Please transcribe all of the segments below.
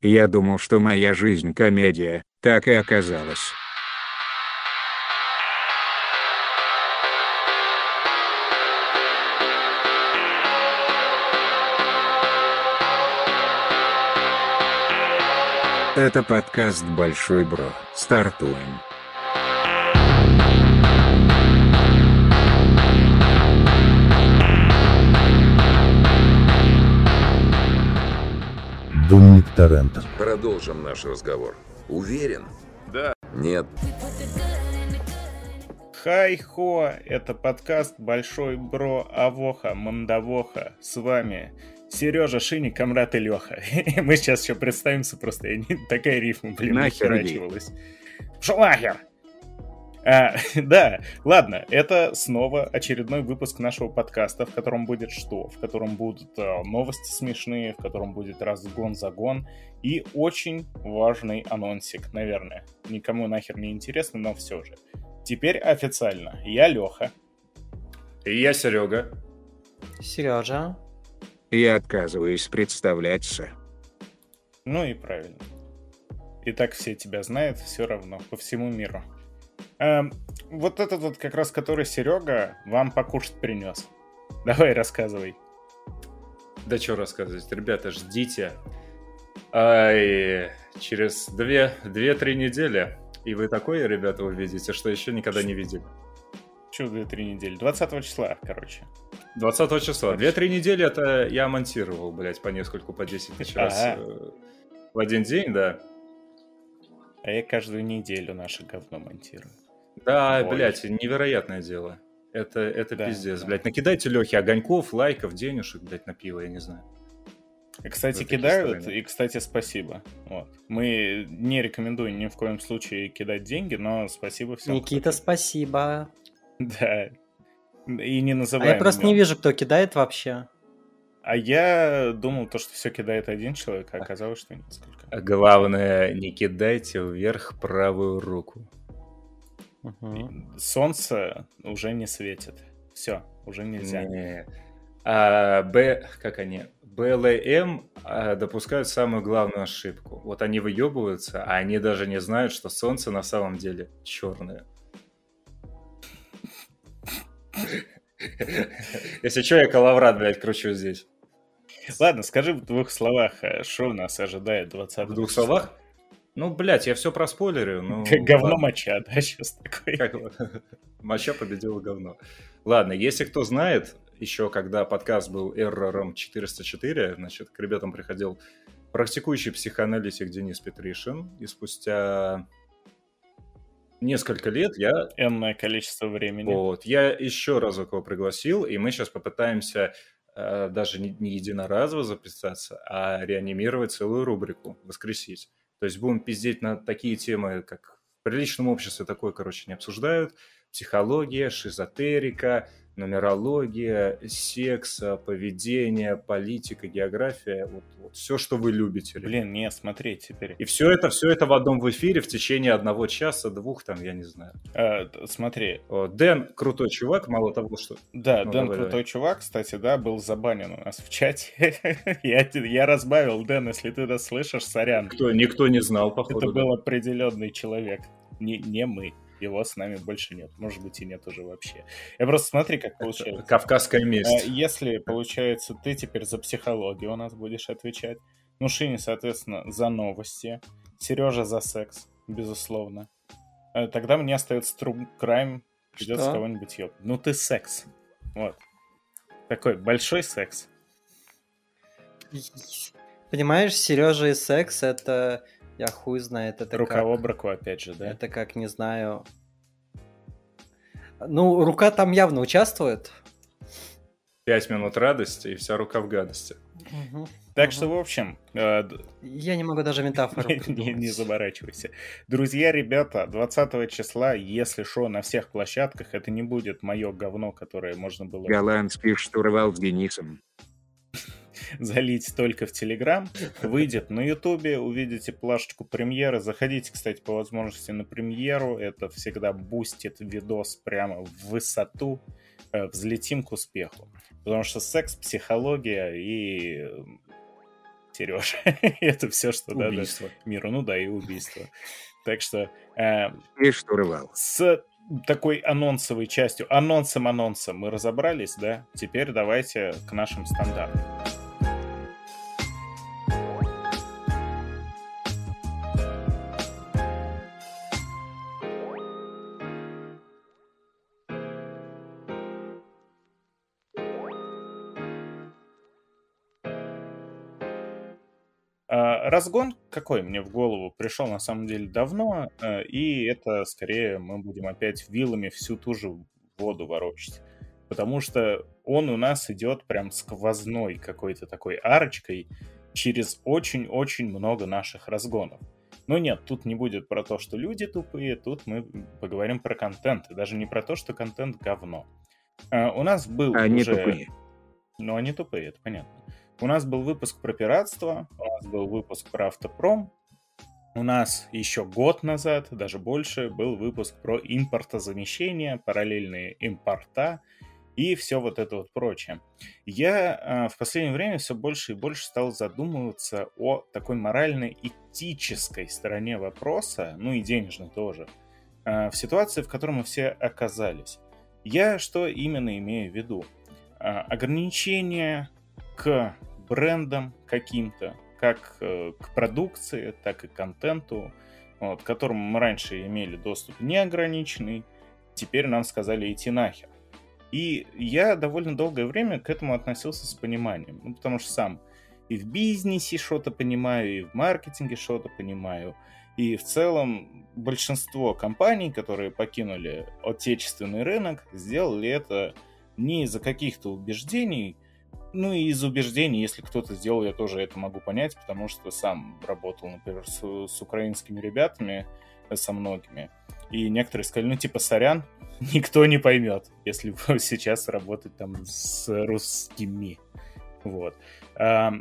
Я думал, что моя жизнь комедия, так и оказалось. Это подкаст «Большой Бро». Стартуем. Думник Торрента. Продолжим наш разговор. Уверен? Да. Нет. Хай-хо, это подкаст Большой Бро Авоха Мандавоха. С вами Сережа, Шини, Камрат и Леха. Мы сейчас еще представимся просто. Я не... Такая рифма, блин, Нахер нахерачивалась. Пошел нахер! А, да, ладно, это снова очередной выпуск нашего подкаста, в котором будет что? В котором будут э, новости смешные, в котором будет разгон-загон и очень важный анонсик, наверное. Никому нахер не интересно, но все же. Теперь официально. Я Леха. И я Серега. Сережа. Я отказываюсь представляться. Ну и правильно. И так все тебя знают все равно, по всему миру. Эм, вот этот вот как раз, который Серега вам покушать принес. Давай рассказывай. Да что рассказывать, ребята, ждите. Ай, через 2-3 недели. И вы такое, ребята, увидите, что еще никогда не видели. Че, две-три недели? 20 числа, короче. 20 числа. 2-3 недели это я монтировал, блядь, по нескольку, по 10 тысяч раз Ага. в один день, да. А я каждую неделю наше говно монтирую. Да, Ой. блядь, невероятное дело. Это, это Да, пиздец, да. блядь. Накидайте Лехе огоньков, лайков, денежек, блядь, на пиво, я не знаю. И, кстати, кидают, стороны. и, кстати, спасибо. Вот. Мы не рекомендуем ни в коем случае кидать деньги, но спасибо всем. Никита, спасибо. Да. И не А называем. я просто не вижу, кто кидает вообще. А я думал, то, что все кидает один человек, а оказалось, что несколько. А главное, не кидайте вверх правую руку. Мгм. Солнце уже не светит. Все, уже нельзя. Не. А, Б, как они? БЛМ а, допускают самую главную ошибку. Вот они выебываются, а они даже не знают, что солнце на самом деле черное. Если что, я коловрат, блядь, кручу здесь. Ладно, скажи в двух словах, э, что нас ожидает 20 В двух словах? Ну, блядь, я все проспойлерю. Ну, Говно ладно. моча, да, сейчас такой. Как? Моча победила говно. Ладно, если кто знает, еще когда подкаст был Эррором 404, значит, к ребятам приходил практикующий психоаналитик Денис Петришин, и спустя несколько лет я Энное количество времени. вот. Я еще разок его пригласил, и мы сейчас попытаемся э, даже не, не единоразово записаться, а реанимировать целую рубрику, воскресить. То есть будем пиздеть на такие темы, как в приличном обществе такое, короче, не обсуждают. Психология, шизотерика, нумерология, секс, поведение, политика, география. Вот, все, что вы любите. Блин, не, смотри теперь. И все это, все это в одном в эфире в течение одного часа, двух, там, я не знаю. Т- смотри, Вот, Дэн крутой чувак, мало того, что да, Ну, Дэн давай, крутой давай. чувак, кстати, да, был забанен у нас в чате. я, я разбавил, Дэн, если ты нас слышишь, сорян. Кто, никто не знал, походу. Это был определенный человек, не, не мы. Его с нами больше нет. Может быть, и нет уже вообще. Я просто смотри, как получается. Кавказская Э, месть. Если, получается, ты теперь за психологию у нас будешь отвечать, ну, Шини, соответственно, за новости, Сережа за секс, безусловно. Э, Тогда мне остается True Crime, придется кого-нибудь ёб. Ну, ты секс. Вот. Такой большой секс. Понимаешь, Сережа и секс это я хуй знает, это Рука как, об руку, опять же, да? это как не знаю. Ну, рука там явно участвует. Пять минут радости и вся рука в гадости. Мгм. Так Мгм. что, в общем, э, Я не могу даже метафору не, не- заморачивайся. Друзья, ребята, 20 числа, если что, на всех площадках, это не будет мое говно, которое можно было Голландский штурвал с Денисом. залить только в Телеграм. Выйдет на Ютубе, увидите плашечку премьеры. Заходите, кстати, по возможности на премьеру. Это всегда бустит видос прямо в высоту. Э, Взлетим к успеху. Потому что секс, психология и Сереж. Это все, что надо Убийство. миру. Ну да, и убийство. Так что э, И штурвал. с такой анонсовой частью, анонсом-анонсом мы разобрались, да? Теперь давайте к нашим стандартам. Разгон какой мне в голову пришел на самом деле давно, э, и это скорее мы будем опять вилами всю ту же воду ворочать. Потому что он у нас идет прям сквозной какой-то такой арочкой через очень-очень много наших разгонов. Но нет, тут не будет про то, что люди тупые, тут мы поговорим про контент, и даже не про то, что контент говно. А, У нас был Они уже... тупые. Ну, они тупые, это понятно. У нас был выпуск про пиратство, у нас был выпуск про автопром, у нас еще год назад, даже больше, был выпуск про импортозамещение, параллельные импорта и все вот это вот прочее. Я а, в последнее время все больше и больше стал задумываться о такой морально-этической стороне вопроса, ну и денежной тоже, а, в ситуации, в которой мы все оказались. Я что именно имею в виду? А, ограничения к брендам каким-то, как э, к продукции, так и к контенту, вот, к которому мы раньше имели доступ неограниченный, теперь нам сказали идти нахер. И я довольно долгое время к этому относился с пониманием, ну, потому что сам и в бизнесе что-то понимаю, и в маркетинге что-то понимаю, и в целом большинство компаний, которые покинули отечественный рынок, сделали это не из-за каких-то убеждений, ну и из убеждений, если кто-то сделал, я тоже это могу понять, потому что сам работал, например, с, с украинскими ребятами, э, со многими. И некоторые сказали, ну типа, сорян, никто не поймет, если сейчас работать там с русскими. Вот. А,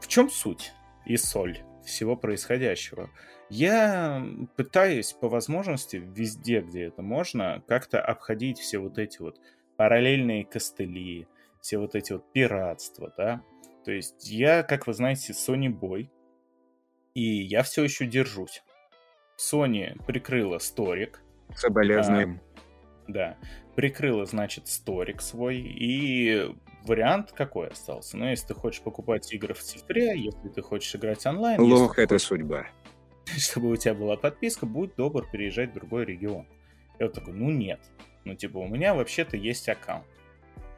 в чем суть и соль всего происходящего? Я пытаюсь по возможности везде, где это можно, как-то обходить все вот эти вот параллельные костыли, все вот эти вот пиратства, да. То есть я, как вы знаете, Sony Boy, и я все еще держусь. Sony прикрыла сторик, Соболезнуем. да, прикрыла, значит, сторик свой, и вариант какой остался? Ну, если ты хочешь покупать игры в цифре, если ты хочешь играть онлайн, Лох это хочешь, судьба. чтобы у тебя была подписка, будь добр переезжать в другой регион. Я вот такой, ну нет. Ну, типа, у меня вообще-то есть аккаунт.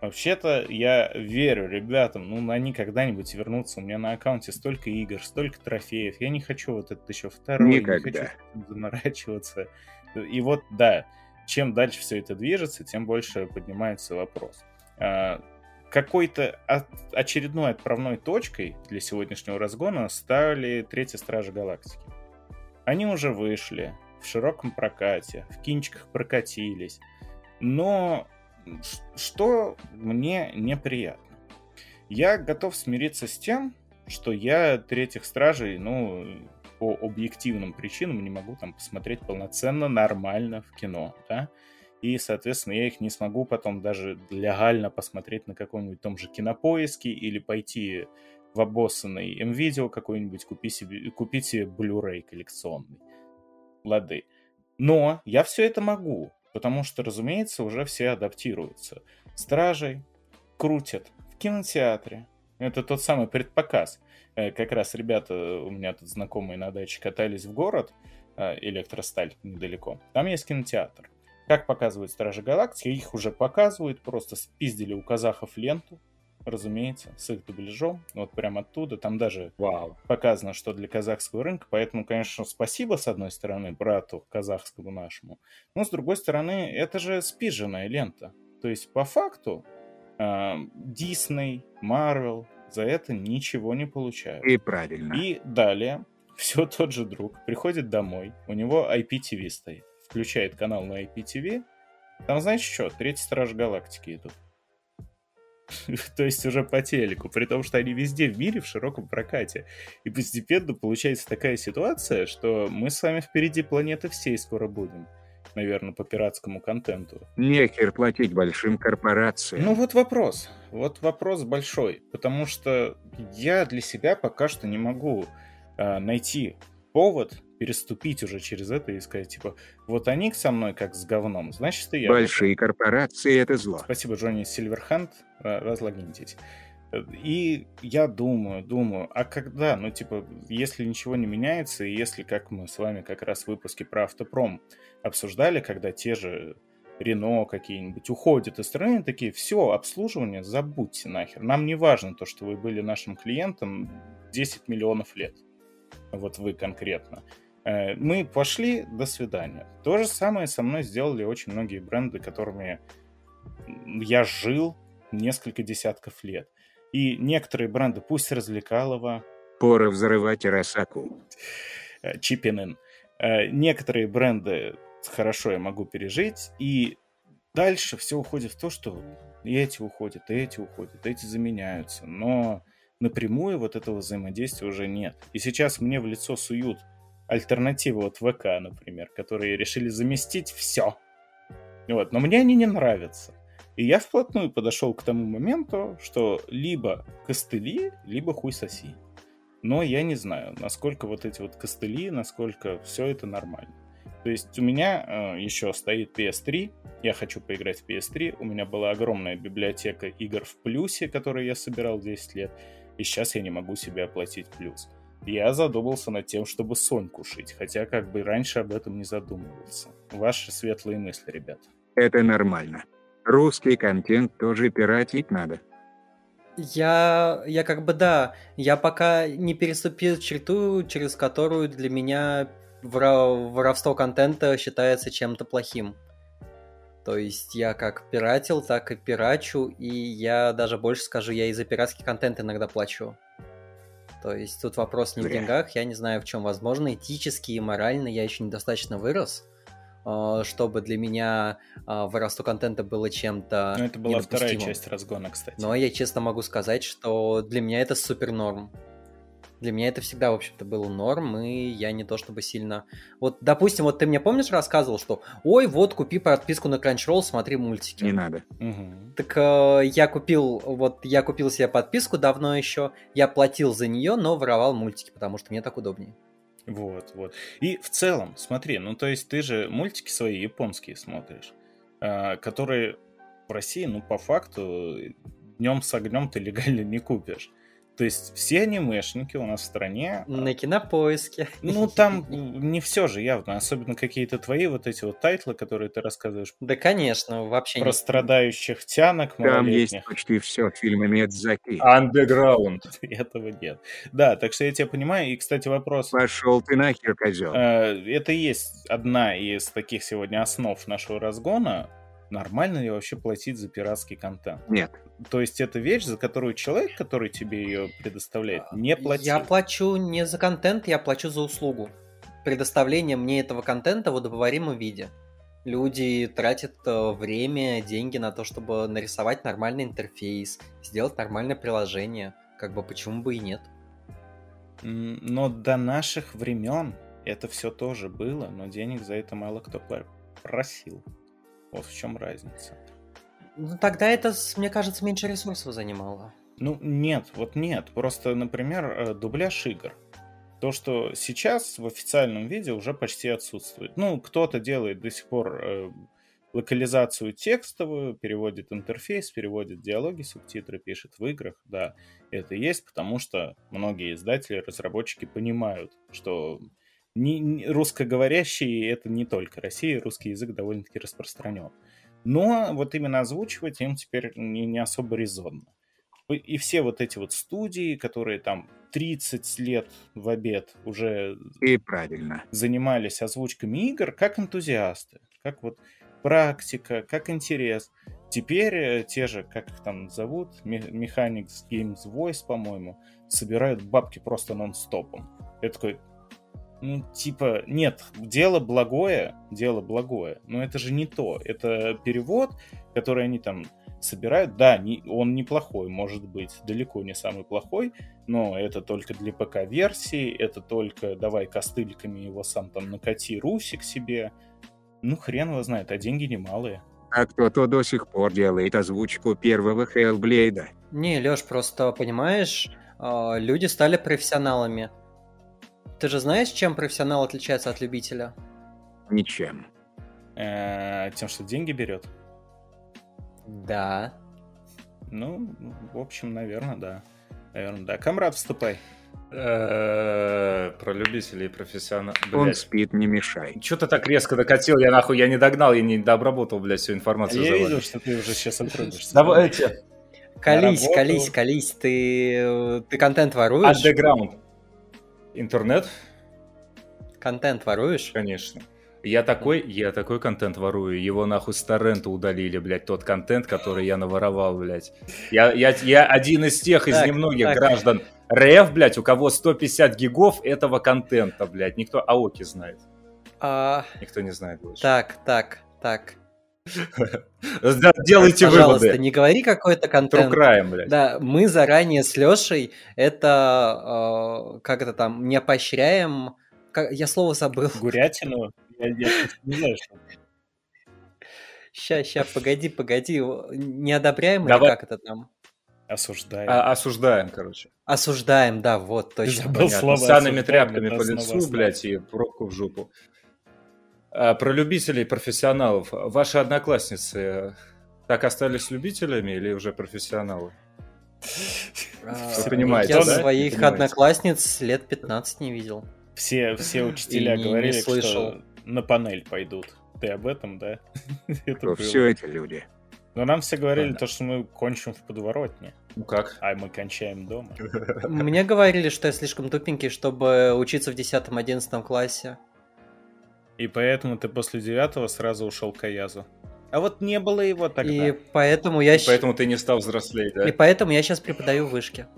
Вообще-то я верю ребятам, ну, они когда-нибудь вернутся. У меня на аккаунте столько игр, столько трофеев. Я не хочу вот этот еще второй, не Никогда. хочу с этим заморачиваться. И вот, да, чем дальше все это движется, тем больше поднимается вопрос. А, Какой-то очередной отправной точкой для сегодняшнего разгона стали Третьи Стражи Галактики. Они уже вышли в широком прокате, в кинчиках прокатились. Но что мне неприятно? Я готов смириться с тем, что я третьих стражей, ну, по объективным причинам не могу там посмотреть полноценно, нормально в кино, да? И, соответственно, я их не смогу потом даже легально посмотреть на каком-нибудь том же кинопоиске или пойти в обоссанный М-видео какой-нибудь, купить себе, купить себе Blu-ray коллекционный. Лады. Но я все это могу, потому что, разумеется, уже все адаптируются. Стражей крутят в кинотеатре. Это тот самый предпоказ. Э, Как раз ребята, у меня тут знакомые на даче катались в город, э, Электросталь недалеко. Там есть кинотеатр. Как показывают Стражи Галактики, их уже показывают, просто спиздили у казахов ленту, разумеется, с их дубляжом, вот прям оттуда, там даже Вау. показано, что для казахского рынка, поэтому, конечно, спасибо, с одной стороны, брату казахскому нашему, но, с другой стороны, это же спиженная лента. То есть, по факту, Дисней, Марвел за это ничего не получают. И правильно. И далее все тот же друг приходит домой, у него IPTV стоит, включает канал на IPTV, там, знаешь что, Третий Страж Галактики идут. То есть уже по телеку, при том, что они везде в мире в широком прокате. И постепенно получается такая ситуация, что мы с вами впереди планеты всей скоро будем. наверное, по пиратскому контенту. Нехер платить большим корпорациям. Ну вот вопрос. Вот вопрос большой. Потому что я для себя пока что не могу э, найти повод переступить уже через это и сказать, типа, вот они со мной как с говном, значит и я. Большие корпорации — это зло. Спасибо, Джонни Сильверханд, разлогиньтесь. И я думаю, думаю, а когда, ну, типа, если ничего не меняется, и если, как мы с вами как раз в выпуске про автопром обсуждали, когда те же Рено какие-нибудь уходят из страны, такие, все, обслуживание забудьте нахер. Нам не важно то, что вы были нашим клиентом 10 миллионов лет. Вот вы конкретно. Э, мы пошли, до свидания. То же самое со мной сделали очень многие бренды, которыми я жил несколько десятков лет. И некоторые бренды, пусть развлекалово... Пора взрывать Росаку. Э, Чипинин. Э, некоторые бренды хорошо я могу пережить, и дальше все уходит в то, что и эти уходят, и эти уходят, и эти заменяются. Но напрямую вот этого взаимодействия уже нет. И сейчас мне в лицо суют альтернативы от ВК, например, которые решили заместить все. Вот. Но мне они не нравятся. И я вплотную подошел к тому моменту, что либо костыли, либо хуй соси. Но я не знаю, насколько вот эти вот костыли, насколько все это нормально. То есть у меня э, еще стоит PS3, я хочу поиграть в PS3, у меня была огромная библиотека игр в плюсе, которые я собирал 10 лет, и сейчас я не могу себе оплатить плюс. Я задумался над тем, чтобы Соньку шить, хотя как бы раньше об этом не задумывался. Ваши светлые мысли, ребят. Это нормально. Русский контент тоже пиратить надо. Я, я как бы да, я пока не переступил черту, через которую для меня воровство контента считается чем-то плохим. То есть я как пиратил, так и пирачу, и я даже больше скажу, я и за пиратский контент иногда плачу. То есть тут вопрос не в деньгах, я не знаю в чем. Возможно, этически и морально я еще недостаточно вырос, а, чтобы для меня а, воровство контента было чем-то Ну, это была вторая часть разгона, кстати. Но я честно могу сказать, что для меня это супер норм. Для меня это всегда, в общем-то, был норм, и я не то чтобы сильно... Вот, допустим, вот ты мне помнишь рассказывал, что «Ой, вот, купи подписку на Crunchyroll, смотри мультики». Не надо. Угу. Так э, я купил, вот, я купил себе подписку давно еще, я платил за нее, но воровал мультики, потому что мне так удобнее. Вот, вот. И в целом, смотри, ну то есть ты же мультики свои японские смотришь, э, которые в России, ну по факту, днем с огнем ты легально не купишь. То есть все анимешники у нас в стране... А, На кинопоиске. Ну, там не все же явно, особенно какие-то твои вот эти вот тайтлы, которые ты рассказываешь. Да, конечно, вообще Про не... страдающих тянок Там есть почти все фильмы Миядзаки. Underground. Этого нет. Да, так что я тебя понимаю. И, кстати, вопрос... Пошел ты нахер, козел. Э, это и есть одна из таких сегодня основ нашего разгона нормально ли вообще платить за пиратский контент? Нет. То есть это вещь, за которую человек, который тебе ее предоставляет, не платит? Я плачу не за контент, я плачу за услугу. Предоставление мне этого контента в удобоваримом виде. Люди тратят э, время, деньги на то, чтобы нарисовать нормальный интерфейс, сделать нормальное приложение. Как бы почему бы и нет? Но до наших времен это все тоже было, но денег за это мало кто просил. Вот в чем разница. Ну, тогда это, мне кажется, меньше ресурсов занимало. Ну, нет, вот нет. Просто, например, э, дубляж игр. То, что сейчас в официальном виде уже почти отсутствует. Ну, кто-то делает до сих пор э, локализацию текстовую, переводит интерфейс, переводит диалоги, субтитры, пишет в играх. Да, это есть, потому что многие издатели, разработчики понимают, что не, не, русскоговорящие это не только Россия, русский язык довольно-таки распространен. Но вот именно озвучивать им теперь не, не особо резонно. И все вот эти вот студии, которые там 30 лет в обед уже и правильно. занимались озвучками игр, как энтузиасты, как вот практика, как интерес. Теперь э, те же, как их там зовут, Mechanics Games Voice, по-моему, собирают бабки просто нон-стопом. Я такой, ну, типа, нет, дело благое, дело благое, но это же не то. Это перевод, который они там собирают. Да, не, он неплохой, может быть, далеко не самый плохой, но это только для ПК-версии, это только давай костыльками его сам там накати Русик себе. Ну, хрен его знает, а деньги немалые. А кто-то до сих пор делает озвучку первого Хеллблейда. Не, Лёш, просто, понимаешь, а, люди стали профессионалами. Ты же знаешь, чем профессионал отличается от любителя? Ничем. Э, Тем, что деньги берет. Да. Ну, в общем, наверное, да. Наверное, да. Камрад, вступай. Э, Про любителей и профессионалов. Он спит, не мешай. Че ты так резко докатил? Я нахуй, я не догнал, я не дообработал, блядь, всю информацию. Я видел, что ты уже сейчас отрубишься. Давайте. Колись, работу. колись, колись. Ты, ты контент воруешь? Underground. Интернет? Контент воруешь? Конечно. Я такой, я такой контент ворую. Его нахуй с торрента удалили, блядь, тот контент, который я наворовал, блядь. Я, я, я один из тех, из Так, немногих так. граждан РФ, блядь, у кого 150 гигов этого контента, блядь. Никто АОКи знает. А, Никто не знает больше. так, так, так. Делайте Пожалуйста, выводы. не говори какой-то контент. crime, блядь. Да, мы заранее с Лешей это, э, как это там, не поощряем. Как- я слово забыл. Гурятину? Я, я просто не знаю, что... Ща, ща, погоди, погоди. Не одобряем или Давай. как это там? Осуждаю. А- осуждаем, короче. Осуждаем, да, вот, точно. забыл Понятно. слова Санными осуждаем, тряпками по лицу, слава. блядь, и пробку в жопу. А, про любителей, профессионалов. Ваши одноклассницы так остались любителями или уже профессионалы? А, Вы понимаете, Я да? своих понимаете. одноклассниц лет 15 не видел. Все, все учителя И не- не говорили, слышал. что на панель пойдут. Ты об этом, да? Это было. все эти люди. Но нам все говорили Ладно. то, что мы кончим в подворотне, Ну как? а мы кончаем дома. Мне говорили, что я слишком тупенький, чтобы учиться в 10-11 классе. И поэтому ты после девятого сразу ушел к Аязу. А вот не было его тогда. И поэтому я... И щ- Поэтому ты не стал взрослеть, да? И поэтому я сейчас преподаю в вышке.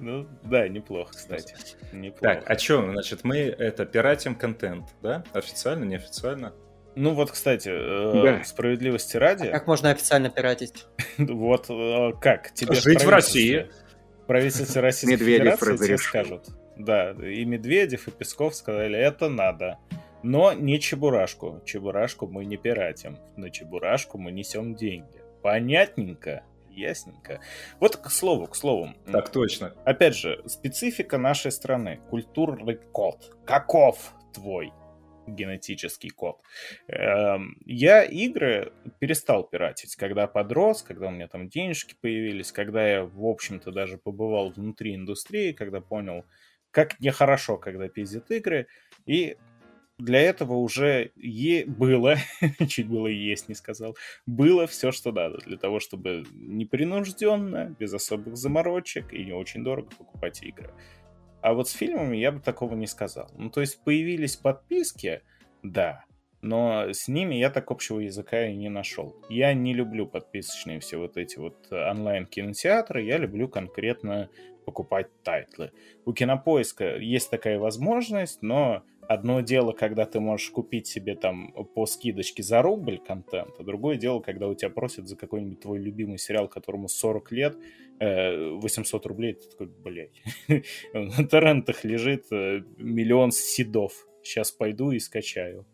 Ну, да, неплохо, кстати. Неплохо. Так, а что, значит, мы это пиратим контент, да? Официально, неофициально? Ну вот, кстати, э, Да. справедливости ради, Как можно официально пиратить? вот э, как тебе Жить в России. Правительство Российской Медведев Федерации тебе скажут. Да, и Медведев, и Песков сказали, это надо. Но не Чебурашку. Чебурашку мы не пиратим. На Чебурашку мы несем деньги. Понятненько? Ясненько. Вот к слову, к слову. Так точно. Опять же, специфика нашей страны. Культурный код. Каков твой генетический код? Эм, Я игры перестал пиратить, когда подрос, когда у меня там денежки появились, когда я, в общем-то, даже побывал внутри индустрии, когда понял, как нехорошо, когда пиздят игры. И для этого уже е- было, чуть было есть, не сказал, было все, что надо для того, чтобы непринужденно, без особых заморочек и не очень дорого покупать игры. А вот с фильмами я бы такого не сказал. Ну, то есть появились подписки, да, но с ними я так общего языка и не нашел. Я не люблю подписочные все вот эти вот онлайн-кинотеатры, я люблю конкретно покупать тайтлы. У Кинопоиска есть такая возможность, но одно дело, когда ты можешь купить себе там по скидочке за рубль контент, а другое дело, когда у тебя просят за какой-нибудь твой любимый сериал, которому 40 лет, э, 800 рублей, ты такой, блядь, на торрентах лежит э, миллион седов. Сейчас пойду и скачаю.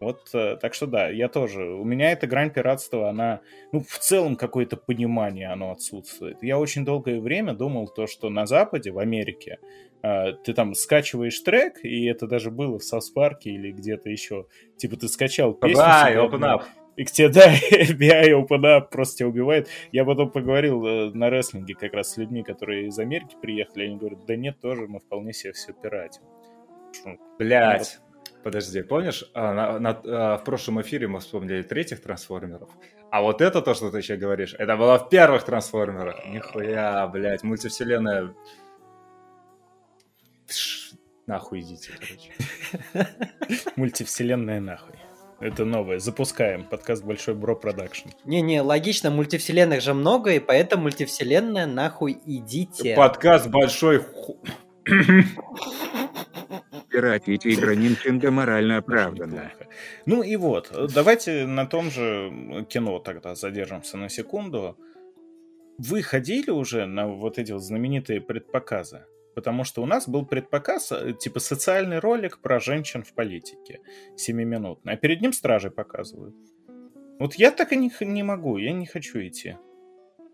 Вот, э, так что да, я тоже. У меня эта грань пиратства, она, ну, в целом какое-то понимание оно отсутствует. Я очень долгое время думал то, что на Западе, в Америке, э, ты там скачиваешь трек, и это даже было в South Park -е или где-то еще. Типа ты скачал песню Да, себе open up. и к тебе, да, FBI Open Up просто тебя убивает. Я потом поговорил э, на рестлинге как раз с людьми, которые из Америки приехали, они говорят, да нет, тоже мы вполне себе все пиратим. Блять. Подожди, помнишь, а, на- на- а, в прошлом эфире мы вспомнили третьих трансформеров, а вот это то, что ты еще говоришь, это было в первых трансформерах. Нихуя, блядь, мультивселенная... Пш, Нахуй идите, короче. Мультивселенная нахуй. Это новое. Запускаем. Подкаст Большой Бро Продакшн. Не-не, логично, мультивселенных же много, и поэтому мультивселенная нахуй идите. Подкаст большой... Пиратить игры Nintendo морально оправданно. Ну и вот, давайте на том же кино тогда задержимся на секунду. Вы ходили уже на вот эти вот знаменитые предпоказы? Потому что у нас был предпоказ, э, типа социальный ролик про женщин в политике, семиминутный, а перед ним стражи показывают. Вот я так и не, не могу, я не хочу идти.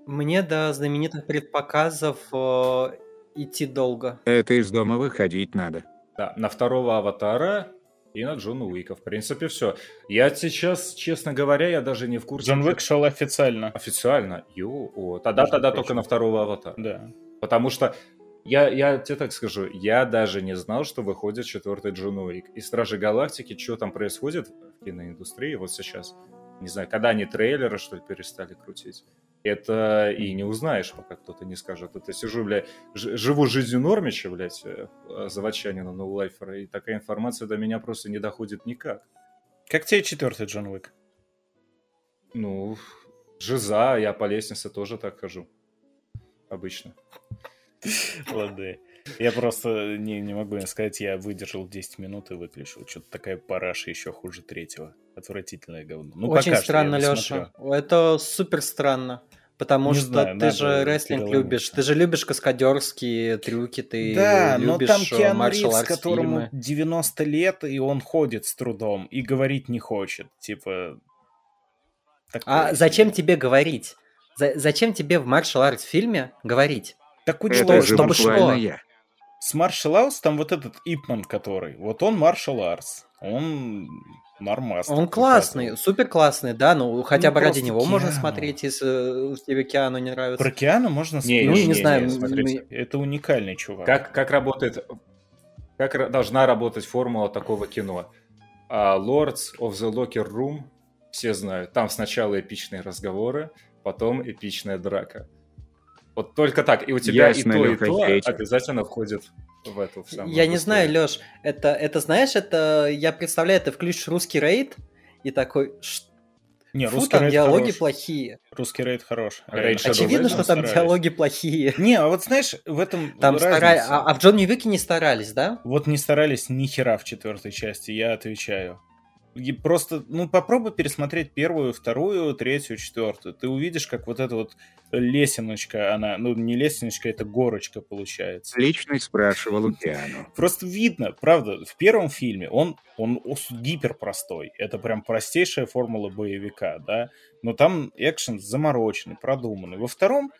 Мне до знаменитых предпоказов э, идти долго. Это из дома выходить надо. Да, на второго аватара и на Джона Уика. В принципе, все. Я сейчас, честно говоря, я даже не в курсе. Джон Уик шел официально. Официально? Ю, о, тогда, Между тогда прочим. только на второго аватара. Да. Потому что я, я тебе так скажу, я даже не знал, что выходит четвертый Джон Уик. И Стражи Галактики, что там происходит в киноиндустрии вот сейчас. Не знаю, когда они трейлеры, что ли, перестали крутить. Это и не узнаешь, пока кто-то не скажет. Это сижу, бля, живу жизнью Нормича, блядь, э, заводчанина ноулайфера, и такая информация до меня просто не доходит никак. Как тебе четвертый Джон Уик? Ну, жиза, я по лестнице тоже так хожу. Обычно. Ладно. Я просто не, не могу не сказать, я выдержал 10 минут и выключил. Что-то такая параша еще хуже третьего. Отвратительное говно. Ну, Очень пока странно. Леша. Это супер странно. Потому Не что знаю, ты же рестлинг любишь. Ты же любишь каскадерские трюки, ты Да, но любишь там э, Киану маршал Ривз, которому фильмы. 90 лет, и он ходит с трудом, и говорить не хочет. Типа... А такое зачем себе. тебе говорить? За- зачем тебе в маршал артс фильме говорить? Так у Это него же чтобы что? я. С Маршал Артс там вот этот Ипман, который, вот он Маршал Артс, он нормас. Он классный, показывает. супер классный, да, ну хотя Ну, бы ради него можно Киану. смотреть, если э, тебе Киану не нравится. Про Киану можно Не, Ну, спорить. не знаю, м- смотрите. Это уникальный чувак. Как, как работает, как должна работать формула такого кино? А, Lords of the Locker Room, все знают, там сначала эпичные разговоры, потом эпичная драка. Вот только так, и у тебя Ясно, и то, и Лёха, то хейтер. обязательно входит в эту в самую Я не знаю, Лёш, это, это знаешь, это я представляю, ты включишь русский рейд и такой, «Ш- Не, фу, русский там рейд диалоги хорош. плохие. Русский рейд хорош. Рейд Реально. Shadow Очевидно, что там старались. диалоги плохие. Не, а вот знаешь, в этом Там стара- а, а в Джон Уике не старались, да? Вот не старались ни хера в четвертой части, я отвечаю. И просто, ну, попробуй пересмотреть первую, вторую, третью, четвертую. Ты увидишь, как вот эта вот лесеночка, она, ну, не лесеночка, это горочка получается. Лично спрашивал у Киану. Просто видно, правда, в первом фильме он, он ус- гипер простой. Это прям простейшая формула боевика, да. Но там экшен замороченный, продуманный. Во втором,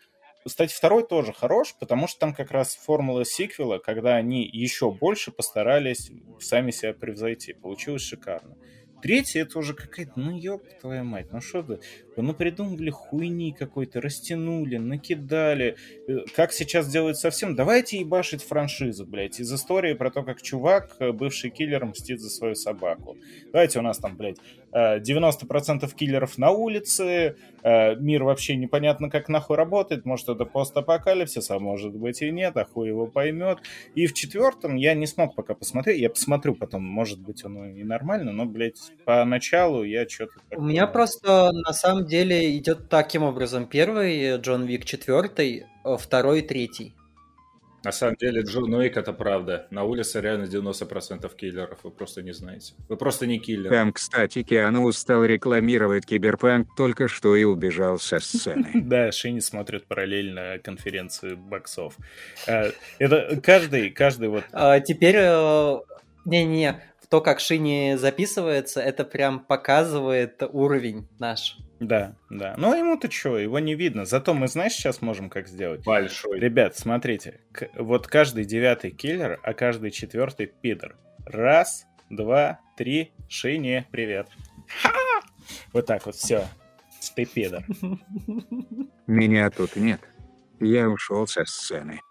кстати, второй тоже хорош, потому что там как раз формула сиквела, когда они еще больше постарались сами себя превзойти. Получилось шикарно. Третий это уже какая-то, ну ёб твою мать, ну что ты, ну придумали хуйни какой-то, растянули, накидали. Э, Как сейчас делают совсем, давайте ебашить франшизу, блядь, из истории про то, как чувак, э, бывший киллер, мстит за свою собаку. Давайте у нас там, блядь, 90% киллеров на улице, э, мир вообще непонятно как нахуй работает, может это постапокалипсис, а может быть и нет, а хуй его поймет. И в четвертом я не смог пока посмотреть, я посмотрю потом, может быть оно и нормально, но, блядь, поначалу я что-то... У меня просто на самом деле идет таким образом. Первый э, Джон Вик, четвертый, э, второй, третий. На самом деле, Джон Уик это правда. На улице реально 90% киллеров, вы просто не знаете. Вы просто не киллер. Там, кстати, Киану устал рекламировать Киберпанк только что и убежал со сцены. Да, Шини смотрит параллельно конференцию боксов. Э, Это каждый, каждый вот... А теперь, э, не-не, то, как Шини записывается, это прям показывает уровень наш. Да, да. Но ему-то что, его не видно. Зато мы, знаешь, сейчас можем как сделать? Большой. Ребят, смотрите, к- вот каждый девятый киллер, а каждый четвертый пидор. Раз, два, три, Шини, привет. Ха! Вот так вот, все. Ты пидор. Меня тут нет. Я ушел со сцены.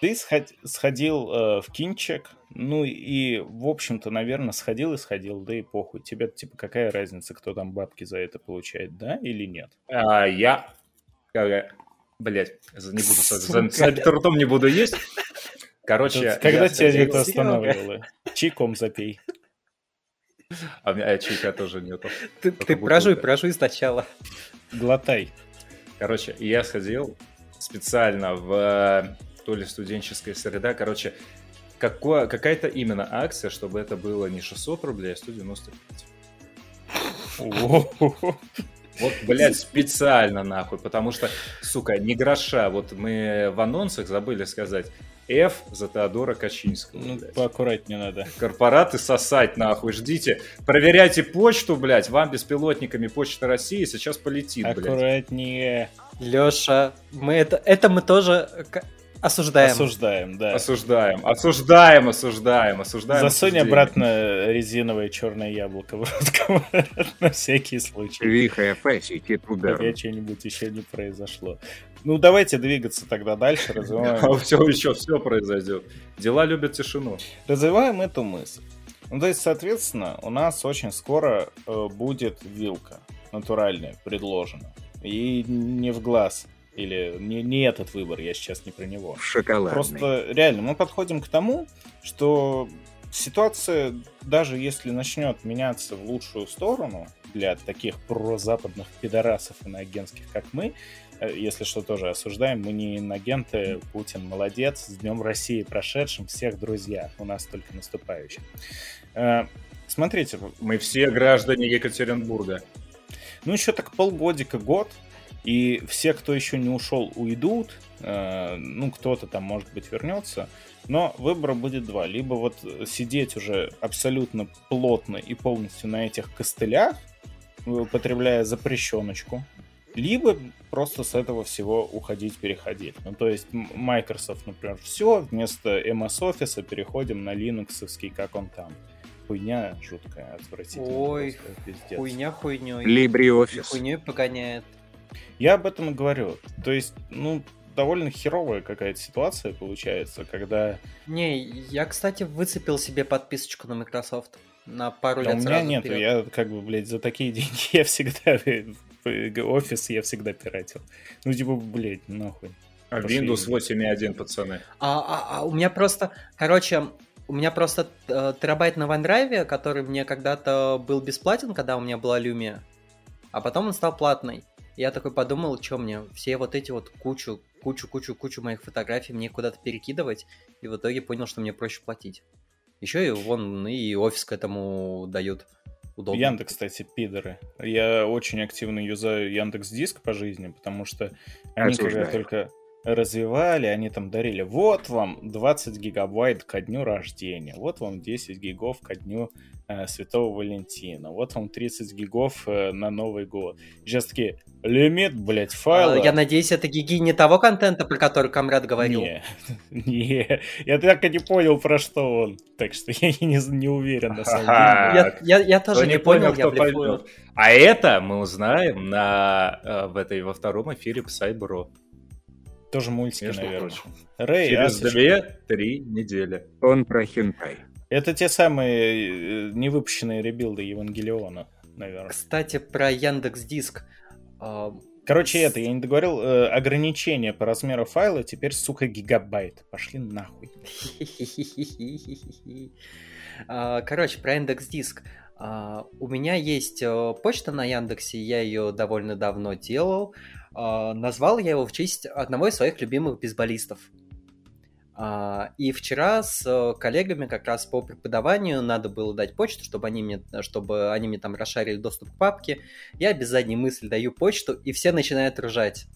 Ты сход- сходил э, в кинчик, ну и, в общем-то, наверное, сходил и сходил, да и похуй. Тебе, типа, какая разница, кто там бабки за это получает, да или нет? А, я... Блять, не буду... За, за, ртом не буду есть. Короче, Тут когда тебя сходил- это останавливало? Чайком запей. А у меня а, чайка тоже нету. Ты, ты прожуй, прожуй сначала. Глотай. Короче, я сходил специально в то ли студенческая среда, короче, какое, какая-то именно акция, чтобы это было не 600 рублей, а 195. О-о-о. Вот, блядь, специально нахуй, потому что, сука, не гроша. Вот мы в анонсах забыли сказать, F за Теодора Качинского. Ну, блядь. поаккуратнее надо. Корпораты сосать нахуй, ждите. Проверяйте почту, блядь, вам беспилотниками Почта России сейчас полетит, блядь. Аккуратнее. Леша, мы это, это мы тоже осуждаем. Осуждаем, да. Осуждаем, осуждаем, осуждаем, осуждаем. Засунь осуждение. обратно резиновое черное яблоко в рот на всякий случай. Вихая Пока тудер. что-нибудь еще не произошло. Ну, давайте двигаться тогда дальше, развиваем, Все еще все произойдет. Дела любят тишину. развиваем эту мысль. Ну, то есть, соответственно, у нас очень скоро э, будет вилка натуральная предложена. И не в глаз. Или не, не этот выбор, я сейчас не про него. Шоколадный. Просто реально мы подходим к тому, что ситуация, даже если начнет меняться в лучшую сторону для таких прозападных пидорасов и агентских, как мы, э, если что тоже осуждаем, мы не инагенты, Путин молодец, с Днем России прошедшим, всех друзья, у нас только наступающих. Э, Смотрите, Мы все граждане Екатеринбурга. ну, еще так полгодика, год, и все, кто еще не ушел, уйдут. Э, ну, кто-то там, может быть, вернется. Но выбора будет два. Либо вот сидеть уже абсолютно плотно и полностью на этих костылях, употребляя запрещеночку, либо просто с этого всего уходить, переходить. Ну, то есть Microsoft, например, все, вместо MS Office переходим на Linux, как он там. Хуйня жуткая, отвратительная. Ой, просто, пиздец. Хуйня хуйней. LibreOffice. Хуйней погоняет. Я об этом и говорю. То есть, ну, довольно херовая какая-то ситуация получается, когда... Не, я, кстати, выцепил себе подписочку на Microsoft на пару Да, лет у меня сразу нету, вперед. я как бы, блядь, за такие деньги я всегда... Офис я всегда пиратил. Ну, типа, блядь, нахуй. А Пошли. Windows 8.1, пацаны. А, а- а у меня просто, короче, у меня просто э, терабайт на OneDrive, который мне когда-то был бесплатен, когда у меня была Lumia, а потом он стал платный. Я такой подумал, что мне все вот эти вот кучу, кучу, кучу, кучу моих фотографий мне куда-то перекидывать, и в итоге понял, что мне проще платить. Еще и вон и офис к этому дают. Удобно. Яндекс, кстати, пидоры. Я очень активно юзаю Яндекс Диск по жизни, потому что они когда только развивали, они там дарили, вот вам 20 гигабайт ко дню рождения, вот вам 10 гигов ко дню э, Святого Валентина, вот вам 30 гигов э, на Новый год. И Сейчас такие, лимит, блядь, А, файла. Я надеюсь, это гиги не того контента, про который Камрад говорил. Не, не, я так и не понял, про что он. Так что я не, не уверен на самом деле. Я, я, я тоже Кто не, не понял, понял, я поймет. А это мы узнаем на, э, в этой, во втором эфире Psybro. Тоже мультики, Между наверное. прочим. Рэй, Через две-три недели. Он про хентай. Это те самые э, невыпущенные ребилды Евангелиона, наверное. Кстати, про Яндекс Диск. Короче, это, я не договорил, э, ограничение по размеру файла теперь, сука, гигабайт. Пошли нахуй. А, Короче, про Яндекс Диск. А, У меня есть э, почта на Яндексе, я ее довольно давно делал. А, Назвал я его в честь одного из своих любимых бейсболистов. А, И вчера с э, коллегами как раз по преподаванию надо было дать почту, чтобы они мне, чтобы они мне там расшарили доступ к папке. Я без задней мысли даю почту, и все начинают ржать.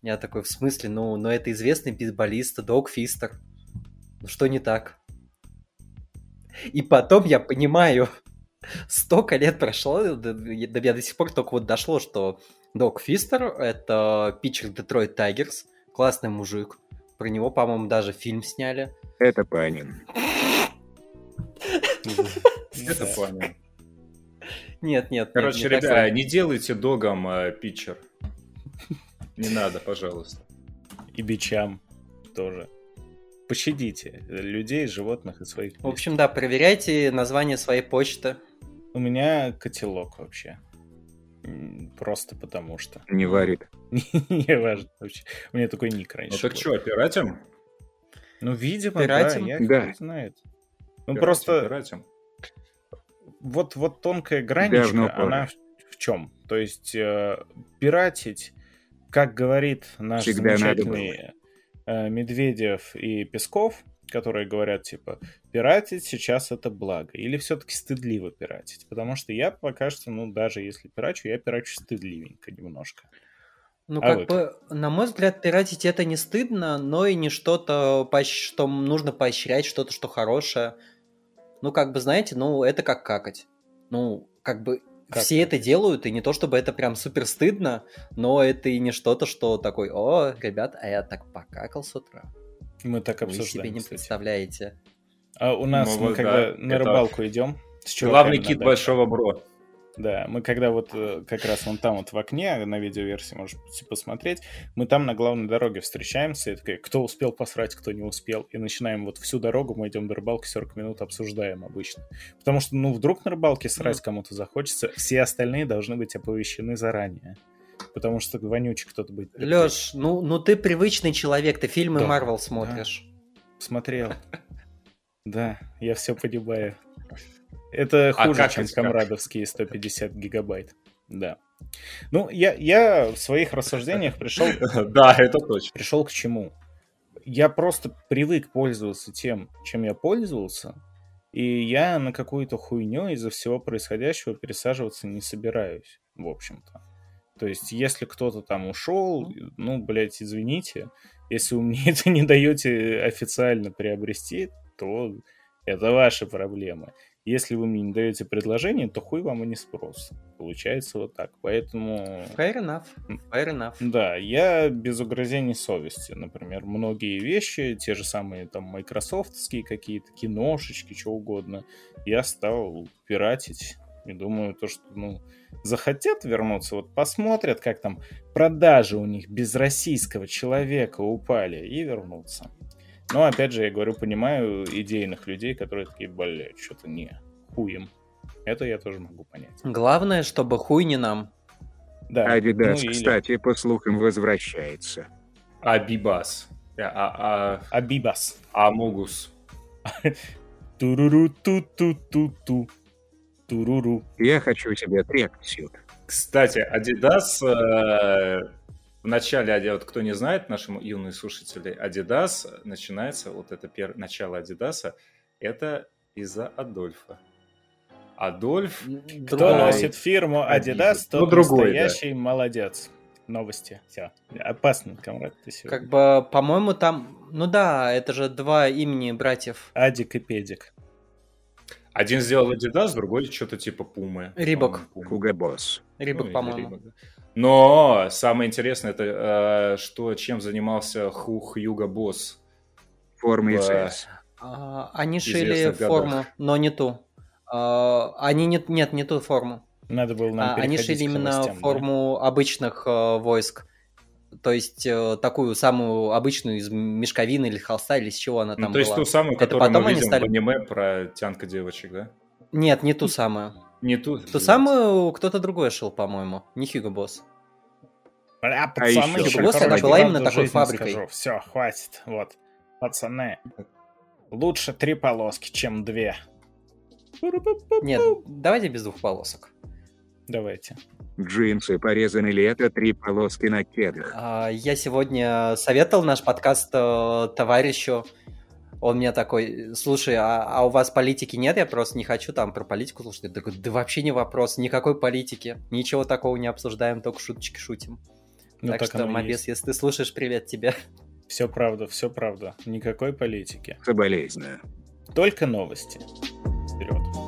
Я такой, в смысле, ну, но это известный бейсболист, Дог Фистер. Ну что не так? И потом я понимаю, столько лет прошло, до меня до сих пор только вот дошло, что Дог Фистер — это питчер Детройт Тайгерс, классный мужик. Про него, по-моему, даже фильм сняли. Это Панин. Это понял. Нет, нет, Короче, ребята, не делайте догом э, питчер. Не надо, пожалуйста. И бичам тоже. Пощадите людей, животных и своих. В общем, да, проверяйте название своей почты. У меня котелок вообще. Просто потому что. Не варит. Не важно вообще. У меня такой ник Ну раньше так был. что, пиратим? Ну, видимо, Пиратим? да, я Да. знает. Ну, Пиратим, просто пиратим. вот, вот тонкая граничка, она в, в чем? То есть э, пиратить, как говорит наш Всегда замечательный э, Медведев и Песков, которые говорят, типа, пиратить сейчас это благо. Или все-таки стыдливо пиратить? Потому что я пока что, ну, даже если пирачу, я пирачу стыдливенько немножко. Ну, А как вы бы, на мой взгляд, пиратить это не стыдно, но и не что-то, что нужно поощрять, что-то, что хорошее. Ну, как бы, знаете, ну, это как какать. Ну, как бы, Как все это делают, и не то, чтобы это прям супер стыдно, но это и не что-то, что такой, о, ребят, а я так покакал с утра. Мы так Вы обсуждаем. себе не кстати. представляете. А у нас, Ну мы вот, когда да, на это рыбалку идем, с Главный чуваками кит большого бро. Да, мы когда вот э, как раз вон там вот в окне, на видеоверсии можете посмотреть, мы там на главной дороге встречаемся, и такая, кто успел посрать, кто не успел, и начинаем вот всю дорогу, мы идем до рыбалки, 40 минут обсуждаем обычно. Потому что, ну, вдруг на рыбалке срать кому-то захочется, все остальные должны быть оповещены заранее. Потому что вонючий кто-то будет. Леш, ну, ну ты привычный человек, ты фильмы Да, Марвел да. смотришь. Смотрел. Да, я все понимаю. Это А хуже, чем комрадовские 150 гигабайт. Да. Ну, я, я в своих рассуждениях пришел, Да, это точно. пришел к чему? Я просто привык пользоваться тем, чем я пользовался, и я на какую-то хуйню из-за всего происходящего пересаживаться не собираюсь, в общем-то. То есть, если кто-то там ушел, ну, блядь, извините, если вы мне это не даете официально приобрести, то это ваши проблемы. Если вы мне не даете предложение, то хуй вам и не спрос. Получается вот так. Поэтому... Fair enough, fair enough. Да, я без угрызений совести. Например, многие вещи, те же самые там майкрософтские какие-то, киношечки, что угодно, я стал пиратить. И думаю, то, что, ну, захотят вернуться, вот посмотрят, как там продажи у них без российского человека упали, и вернутся. Но, опять же, я говорю, понимаю идейных людей, которые такие, блядь, что-то не, хуем. Это я тоже могу понять. Главное, чтобы хуй не нам. Да. Адидас, ну или кстати, по слухам, возвращается. Абибас. А, а, Абибас. а, Амугус. Туруру ту ту ту ту Туруру. Я хочу себе трексют. Кстати, Adidas э, в начале, Ади- вот кто не знает, наши юные слушатели, Adidas начинается, вот это пер... начало Adidas, это из-за Адольфа. Адольф, Кто Другой. носит фирму Adidas, Ну, тот другой, да. настоящий молодец. Новости. Все. Опасно, комрад, ты сегодня. Как бы, по-моему, там... Ну да, это же два имени братьев. Адик и Педик. Один сделал Adidas, другой что-то типа Пумы. Рибок. Хуга Босс. Рибок, Ну, по-моему. Рибок, да. Но самое интересное, это э, что, чем занимался Хух Юга Босс. Форма Да. СС. А, они шили годах. форму, но не ту. А, они не, нет, не ту форму. Надо было нам А, они шили именно новостям, да? форму обычных э, войск. То есть э, такую самую обычную из мешковины или холста, или из чего она Ну, там то есть была. ту самую, Это которую потом мы они видим стали- в аниме про тянка девочек, да? Нет, не ту самую. Не ту. Ту самую кто-то другой шил, по-моему. Не Хьюго Босс. Бля, А пацаны, еще еще Босс, она была именно такой фабрикой. Все, хватит. Вот. Пацаны, лучше три полоски, чем две. Нет, давайте без двух полосок. Давайте. Джинсы порезаны ли это три полоски на кедах? А, Я сегодня советовал наш подкаст э, товарищу. Он мне такой, слушай, а, а у вас политики нет? Я просто не хочу там про политику слушать. Я такой, да вообще не вопрос, никакой политики. Ничего такого не обсуждаем, только шуточки шутим. Ну, так, так что, есть. если ты слушаешь, привет тебе. Все правда, все правда. Никакой политики. Соболезную. Только новости. Вперед.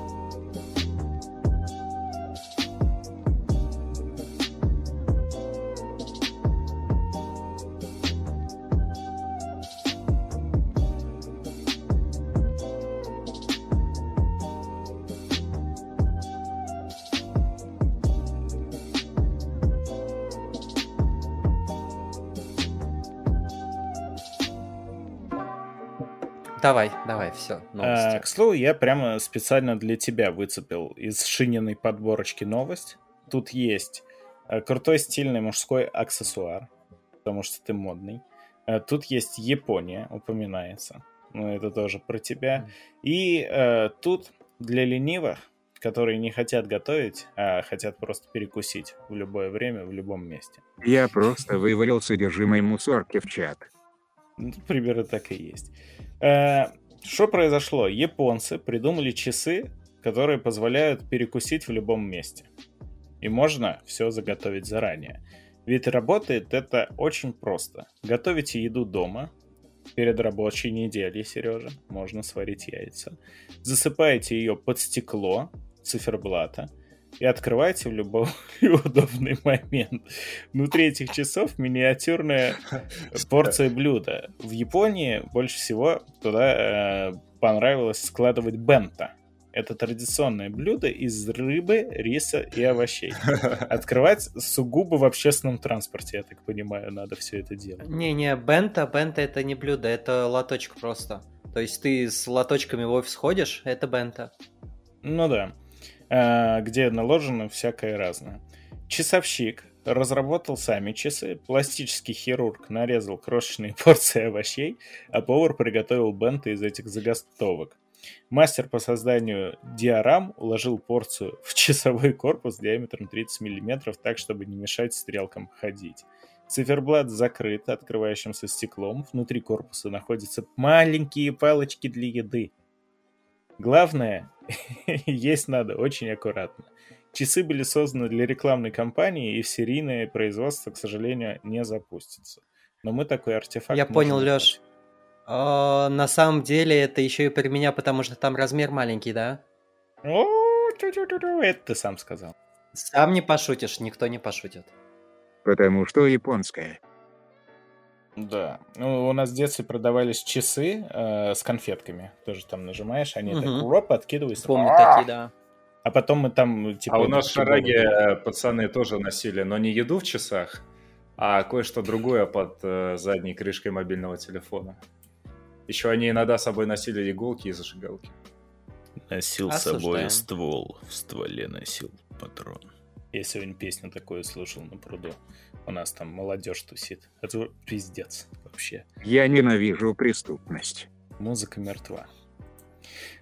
Давай, давай, все, А, новости. к слову, я прямо специально для тебя выцепил из шининой подборочки новость. Тут есть э, крутой стильный мужской аксессуар, потому что ты модный. Э, Тут есть Япония, упоминается. Ну, это тоже про тебя. И э, тут для ленивых, которые не хотят готовить, а хотят просто перекусить в любое время, в любом месте. Я просто вывалил содержимое мусорки в чат. Ну, примерно так и есть. Э, Что произошло? Японцы придумали часы, которые позволяют перекусить в любом месте. И можно все заготовить заранее. Ведь работает это очень просто. Готовите еду дома, перед рабочей неделей, Сережа, можно сварить яйца. Засыпаете ее под стекло циферблата и открываете в любой удобный момент. Внутри этих часов миниатюрная порция блюда. В Японии больше всего туда э, понравилось складывать бента. Это традиционное блюдо из рыбы, риса и овощей. Открывать сугубо в общественном транспорте, я так понимаю, надо все это делать. Не-не, бента, бента это не блюдо, это лоточек просто. То есть ты с лоточками в офис ходишь, это бента. Ну да. А, где наложено всякое разное. Часовщик разработал сами часы, пластический хирург нарезал крошечные порции овощей, а повар приготовил бенты из этих заготовок. Мастер по созданию диорам уложил порцию в часовой корпус диаметром 30 мм так, чтобы не мешать стрелкам ходить. Циферблат закрыт открывающимся стеклом. Внутри корпуса находятся маленькие палочки для еды. Главное, есть надо очень аккуратно. Часы были созданы для рекламной кампании, и в серийное производство, к сожалению, не запустится. Но мы такой артефакт... Я понял, Леш. А, на самом деле это еще и про меня, потому что там размер маленький, да? О, это ты сам сказал. Сам не пошутишь, никто не пошутит. Потому что японская. Да. Ну, у нас в детстве продавались часы э, с конфетками. Тоже там нажимаешь, они угу. так роп, откидываются. Помню такие, да. А потом мы там, типа... А у нас в Шараге э, пацаны тоже носили, но не еду в часах, а кое-что другое под э, задней крышкой мобильного телефона. Еще они иногда с собой носили иголки и зажигалки. Носил с собой ствол, в стволе носил патрон. Я сегодня песню такую слушал на пруду. У нас там молодежь тусит. Это пиздец вообще. Я ненавижу преступность. Музыка мертва.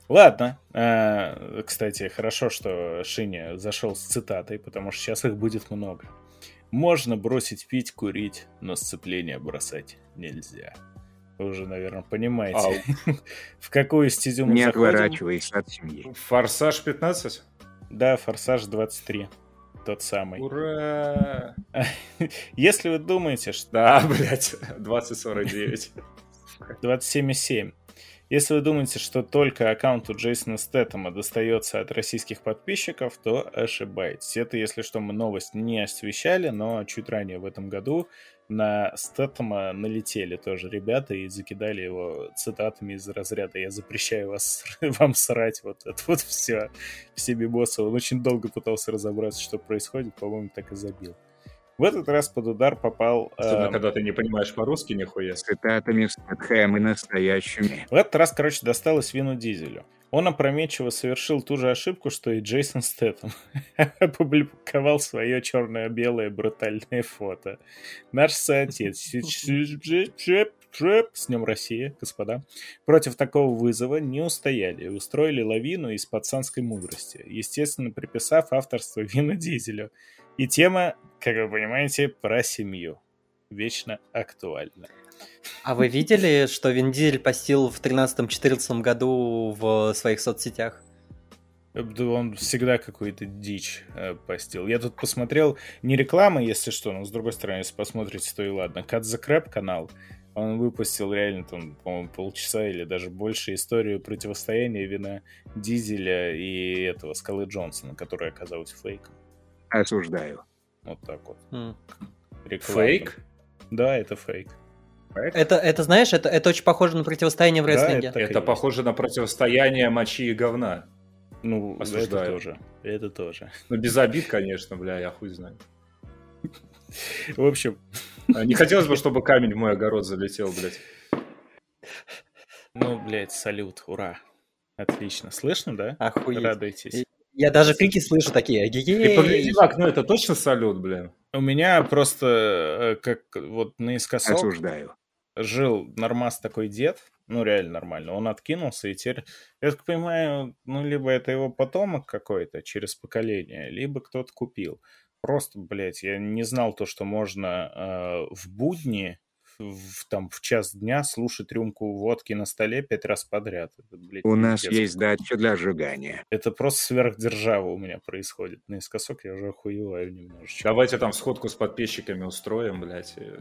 Ладно. А, кстати, хорошо, что Шиня зашел с цитатой, потому что сейчас их будет много. Можно бросить пить, курить, но сцепление бросать нельзя. Вы уже, наверное, понимаете, в какую стезю мы Не отворачивайся от семьи. Форсаж 15? Да, Форсаж 23. Тот самый. Ура! Если вы думаете, что... Да, блядь, 2049. 27,7. Если вы думаете, что только аккаунту Джейсона Стэттема достается от российских подписчиков, то ошибаетесь. Это, если что, мы новость не освещали, но чуть ранее в этом году на Стэттема налетели тоже ребята и закидали его цитатами из разряда «Я запрещаю вас, вам срать вот это вот все, все бибосы». Он очень долго пытался разобраться, что происходит, по-моему, так и забил. В этот раз под удар попал... Особенно, э, когда ты не понимаешь по-русски нихуя. С цитатами Стэтхэм и настоящими. В этот раз, короче, досталось Вину Дизелю. Он опрометчиво совершил ту же ошибку, что и Джейсон Стэттем. Опубликовал свое черное-белое брутальное фото. Наш соотец. С Днем России, господа. Против такого вызова не устояли устроили лавину из пацанской мудрости, естественно, приписав авторство Вина Дизелю. И тема, как вы понимаете, про семью. Вечно актуальна. А вы видели, что Вин Дизель постил в 13-14 году в своих соцсетях? Он всегда какую-то дичь э, постил. Я тут посмотрел, не реклама, если что, но с другой стороны, если посмотрите, то и ладно. Cut the Crap канал, он выпустил реально там, по-моему, полчаса или даже больше историю противостояния Вина Дизеля и этого Скалы Джонсона, которая оказалась фейком. Осуждаю. Вот так вот. Mm. Фейк? Да, это фейк. Это, это знаешь, это, это очень похоже на противостояние в рестлинге. Да, это, это похоже на противостояние мочи и говна. Ну, Осуждаю. это тоже. Это тоже. Ну, без обид, конечно, бля, я хуй знаю. В общем... А, не хотелось бы, чтобы камень в мой огород залетел, блядь. Ну, блядь, салют, ура. Отлично. Слышно, да? Охуеть. Радуйтесь. Я даже крики слышу такие. Ты погляди в окно, это точно салют, блин? У меня просто, э, как вот наискосок... Осуждаю. Жил нормас такой дед, ну, реально нормально. Он откинулся, и теперь, я так понимаю, ну, либо это его потомок какой-то через поколение, либо кто-то купил. Просто, блядь, я не знал то, что можно э, в будни в, там в час дня слушать рюмку водки на столе пять раз подряд. Это, блядь, У нас пиздец. есть датчик для сжигания. Это просто сверхдержава у меня происходит. Наискосок я уже охуеваю немножечко. Давайте там сходку с подписчиками устроим, блядь. и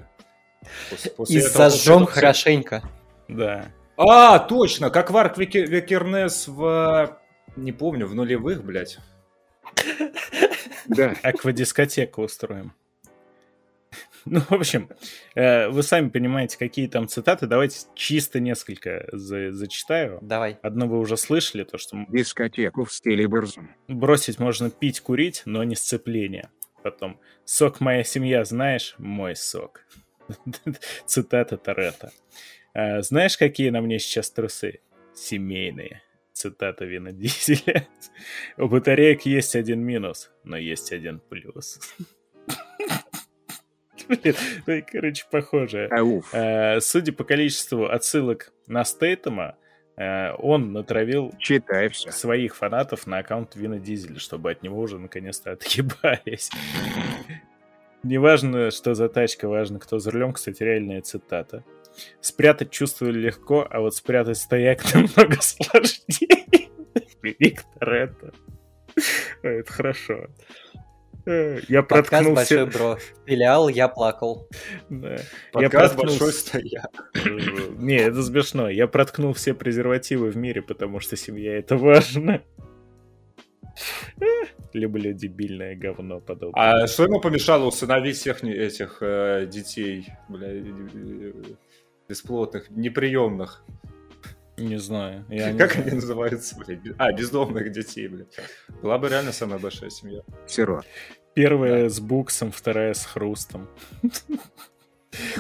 после- после И этого- после зажжем этого всё- хорошенько. Да. А, точно, как Варк Вики- Викернес в... Не помню, в нулевых, блядь. Да, Аквадискотеку устроим. Ну, в общем, э, вы сами понимаете, какие там цитаты. Давайте чисто несколько за- зачитаю. Давай. Одно вы уже слышали, то, что дискотеку в стиле Бурзум. бросить можно пить, курить, но не сцепление. Потом, сок моя семья, знаешь, мой сок. Цитата Торетто. «А, Знаешь, какие на мне сейчас трусы? Семейные. Цитата Вина Дизеля. У батареек есть один минус, но есть один плюс. Блин, ну короче, похоже. Ауф. Э, Судя по количеству отсылок на Стейтема, э, он натравил Читай все. своих фанатов на аккаунт Вина Дизеля, чтобы от него уже наконец-то отъебались. Неважно, что за тачка, важно, кто за рулем. Кстати, реальная цитата. Спрятать чувство легко, а вот спрятать стояк намного сложнее. Виктор, это... Это хорошо. Э, Я Подкаст проткнул Большой все... Бро. Филиал я плакал. Да. Я Подкаст проткнул большой с- стояк. Не, это смешно. Я проткнул все презервативы в мире, потому что семья это важно. Люблю дебильное говно подобное. А что ему помешало усыновить всех этих э, детей, бля, э, бесплотных, неприемных? Не знаю. Я не Как знаю. они называются, блядь? А, бездомных детей, блядь. Была бы реально самая большая семья. Сиро. Первая с буксом, вторая с хрустом.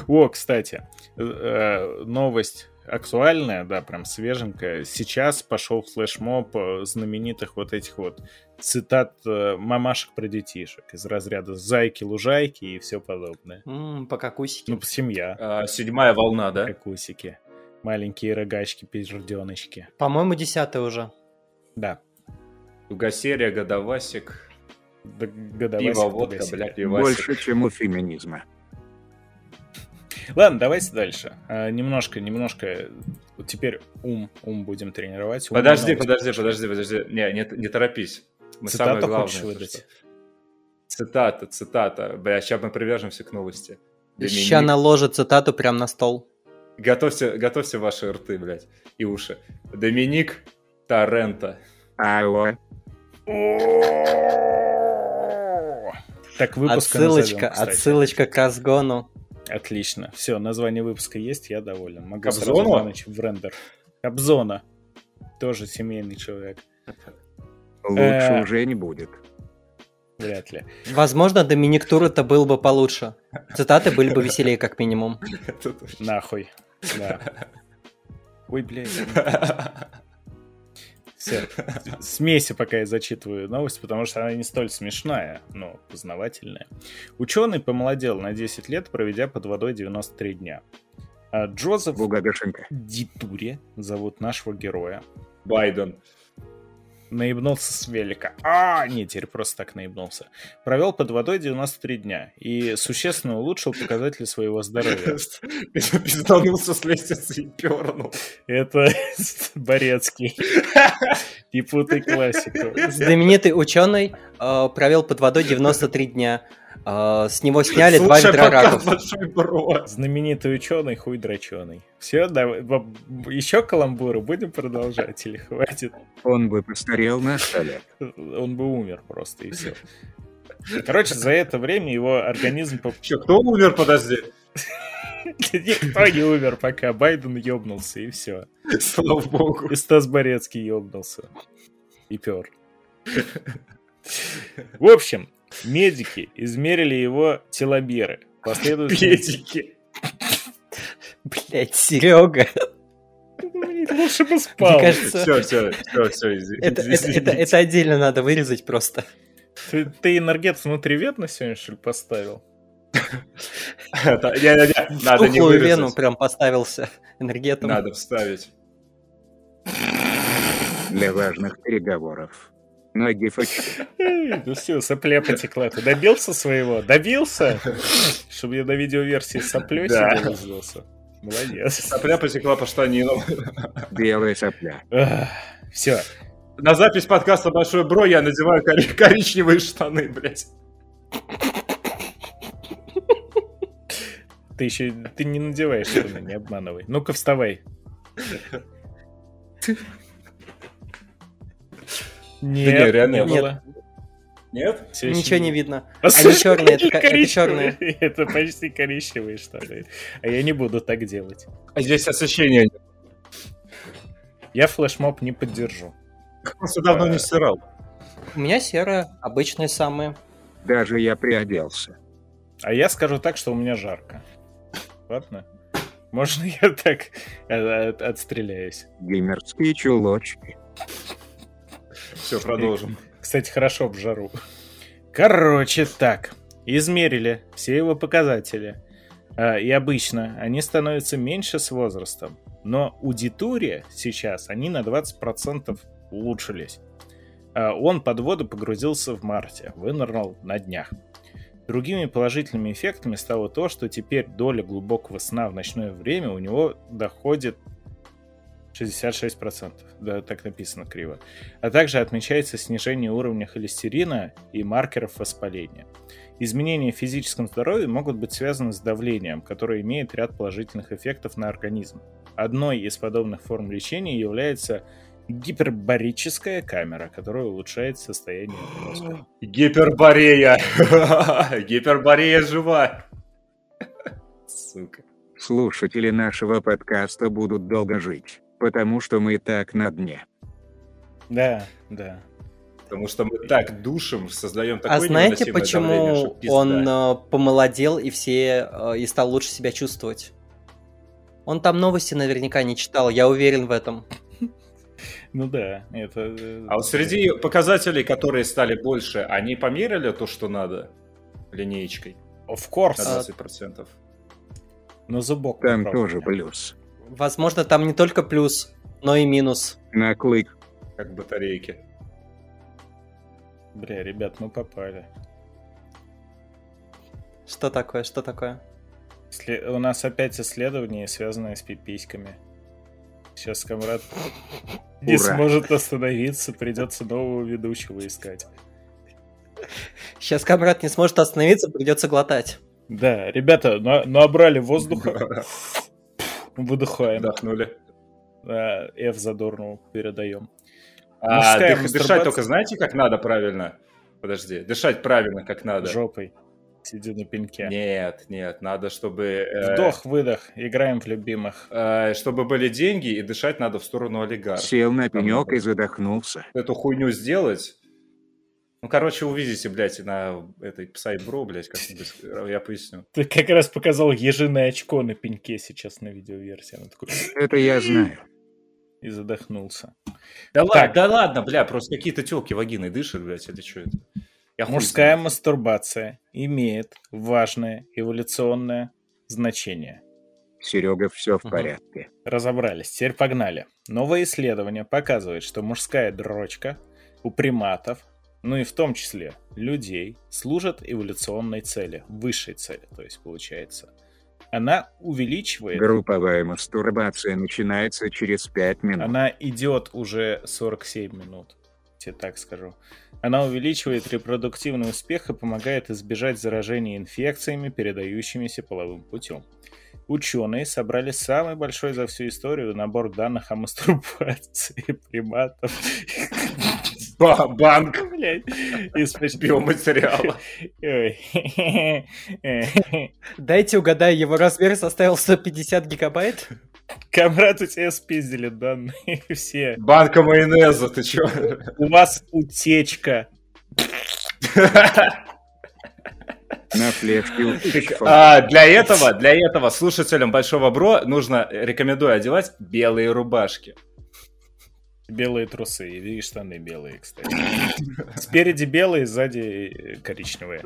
О, кстати, э, новость актуальная, да, прям свеженькая. Сейчас пошел флешмоб э, знаменитых вот этих вот цитат э, мамашек про детишек из разряда «зайки, лужайки» и все подобное. М, По какусике. Ну, семья, А, седьмая волна, да? кокусики, маленькие рогачки, пижерденочки. По-моему, десятый уже. Да. Тугосерия, годовасик, Да, годовасик, пиво, водка, бля, пивасик. Больше, чем у феминизма. Ладно, давайте дальше. А, немножко, немножко. вот Теперь ум, ум будем тренировать. Ум Подожди, новости. подожди, подожди, подожди. Не, не, не торопись. Мы Цитату самое главное. хочешь выдать? что- Цитата, цитата. Бля, сейчас мы привяжемся к новости. Ща наложит цитату прям на стол. Готовьте, готовьте ваши рты, блядь, и уши. Доминик Торрента. Алло. Так, выпуск Отсылочка, отсылочка к разгону. Отлично. Все, название выпуска есть, я доволен. Могу Кобзона? сразу ночь в рендер. Кобзона. Тоже семейный человек. Лучше Э. уже не будет. Вряд ли. Возможно, Доминик Тур это был бы получше. Цитаты были бы веселее, как минимум. Нахуй. Да. Ой, блядь. Все. Смейся, пока я зачитываю новость, потому что она не столь смешная, но познавательная. Ученый помолодел на 10 лет, проведя под водой 93 дня. А Джозеф. Дитуре зовут нашего героя. Байден. Наебнулся с велика. А, не, теперь просто так наебнулся. Провел под водой 93 дня и существенно улучшил показатели своего здоровья. Пизданулся с лестницы и пернул. Это Борецкий. Не путай классику. Знаменитый ученый э, провел под водой 93 дня. Э, с него сняли два ведра раков. Знаменитый ученый, хуй дроченый. Все, давай. Еще каламбуры будем продолжать или хватит? Он бы постарел на сто лет. Он бы умер просто и все. Короче, за это время его организм... Че, кто умер, подожди? Никто не умер, пока Байден ёбнулся, и все. Слава богу. И Стас Борецкий ёбнулся. И пер. В общем, медики измерили его теломеры. Последовательно... Педики. Блять, Серега. Лучше бы спал. Мне кажется, Все, все, все, все, извините. это, это, это, это отдельно надо вырезать просто. Ты, ты энергет внутривенно сегодня, что ли, поставил? Надо не Тухлую вену вырезать. прям поставился энергетом. Надо вставить. Для важных переговоров. На гифочке. Ну все, сопля потекла. Ты добился своего? Добился? Чтобы я на видеоверсии соплей Да. себе вызвался. Молодец. Сопля потекла по штанинам. Белая сопля. Все. На запись подкаста «Большой Бро» я надеваю кори- коричневые штаны, блядь. Ты еще ты не надеваешь штаны, не обманывай. Ну-ка, вставай. Не, Нет, реально, не нет. было. Нет? Всё еще Ничего не не видно. А Они черные, это, черные. Это почти коричневые штаны. А я не буду так делать. А здесь освещения нет. Я флешмоб не поддержу. Просто давно не стирал. У меня серые, обычные самые. Даже я приоделся. А я скажу так, что у меня жарко. Ладно? Можно я так э, от- отстреляюсь? Геймерские чулочки. Все, продолжим. Кстати, хорошо в жару. Короче, так. Измерили все его показатели. А, И обычно они становятся меньше с возрастом. Но аудитория сейчас, они на 20% улучшились. А, Он под воду погрузился в марте, вынырнул на днях. Другими положительными эффектами стало то, что теперь доля глубокого сна в ночное время у него доходит 66%. Да, так написано криво. А также отмечается снижение уровня холестерина и маркеров воспаления. Изменения в физическом здоровье могут быть связаны с давлением, которое имеет ряд положительных эффектов на организм. Одной из подобных форм лечения является гипербарическая камера, которая улучшает состояние мозга. Гиперборея. Гиперборея жива. Сука. Слушатели нашего подкаста будут долго жить, потому что мы так на дне. Да, да. Потому что мы так душим, создаем такое а знаете, давление, почему он э, помолодел и все э, и стал лучше себя чувствовать? Он там новости наверняка не читал, я уверен в этом. Ну да, это... э, А вот среди показателей, которые стали больше, они померили то, что надо линеечкой Of на course. А, 20%? Но зубок Там тоже плюс. Возможно, там не только плюс, но и минус. На клык. Как батарейки. Бля, ребят, мы попали. Что такое, что такое? Сле- У нас опять исследование, связанное с пиписьками. Сейчас комрад не сможет остановиться, придется нового ведущего искать. Сейчас Камрад не сможет остановиться, придется глотать. Да, ребята, на- набрали воздуха, выдыхаем. Отдохнули. А, F задорному передаем. А, дых- мастурбация. дышать только знаете, как надо правильно? Подожди, дышать правильно, как надо. Жопой. Сиди на пеньке. Нет, нет, надо, чтобы... э, Вдох, выдох, играем в любимых. э, чтобы были деньги, и дышать надо в сторону олигарха. Сел на пенек и задохнулся. Эту хуйню сделать... Ну, короче, увидите, блядь, на этой сайт-бро, блядь, как-нибудь, э, я поясню. Ты как раз показал ежиное очко на пеньке сейчас на видеоверсии. Оно такое Это я знаю. и задохнулся. Да Так. ладно, да ладно, бля, просто какие-то телки вагиной дышат, блядь, это что это? Я Мужская знаю. мастурбация имеет важное эволюционное значение. Серега, все в порядке. Разобрались, теперь погнали. Новое исследование показывает, что мужская дрочка у приматов, ну и в том числе людей, служит эволюционной цели, высшей цели, то есть получается. Она увеличивает, Групповая мастурбация начинается через 5 минут. она идет уже 47 минут, тебе так скажу. Она увеличивает репродуктивный успех и помогает избежать заражения инфекциями, передающимися половым путем. Ученые собрали самый большой за всю историю набор данных о мастурбации приматов. Ба- банк Блядь, из. Ой. Дайте угадаю, его размер составил 150 гигабайт? Камрад, у тебя спиздили данные все. Банка майонеза, ты чё? У вас утечка. На флешке. А, для этого, для этого слушателям Большого Бро нужно, рекомендую одевать белые рубашки. Белые трусы и штаны белые, кстати. Спереди белые, сзади э, коричневые.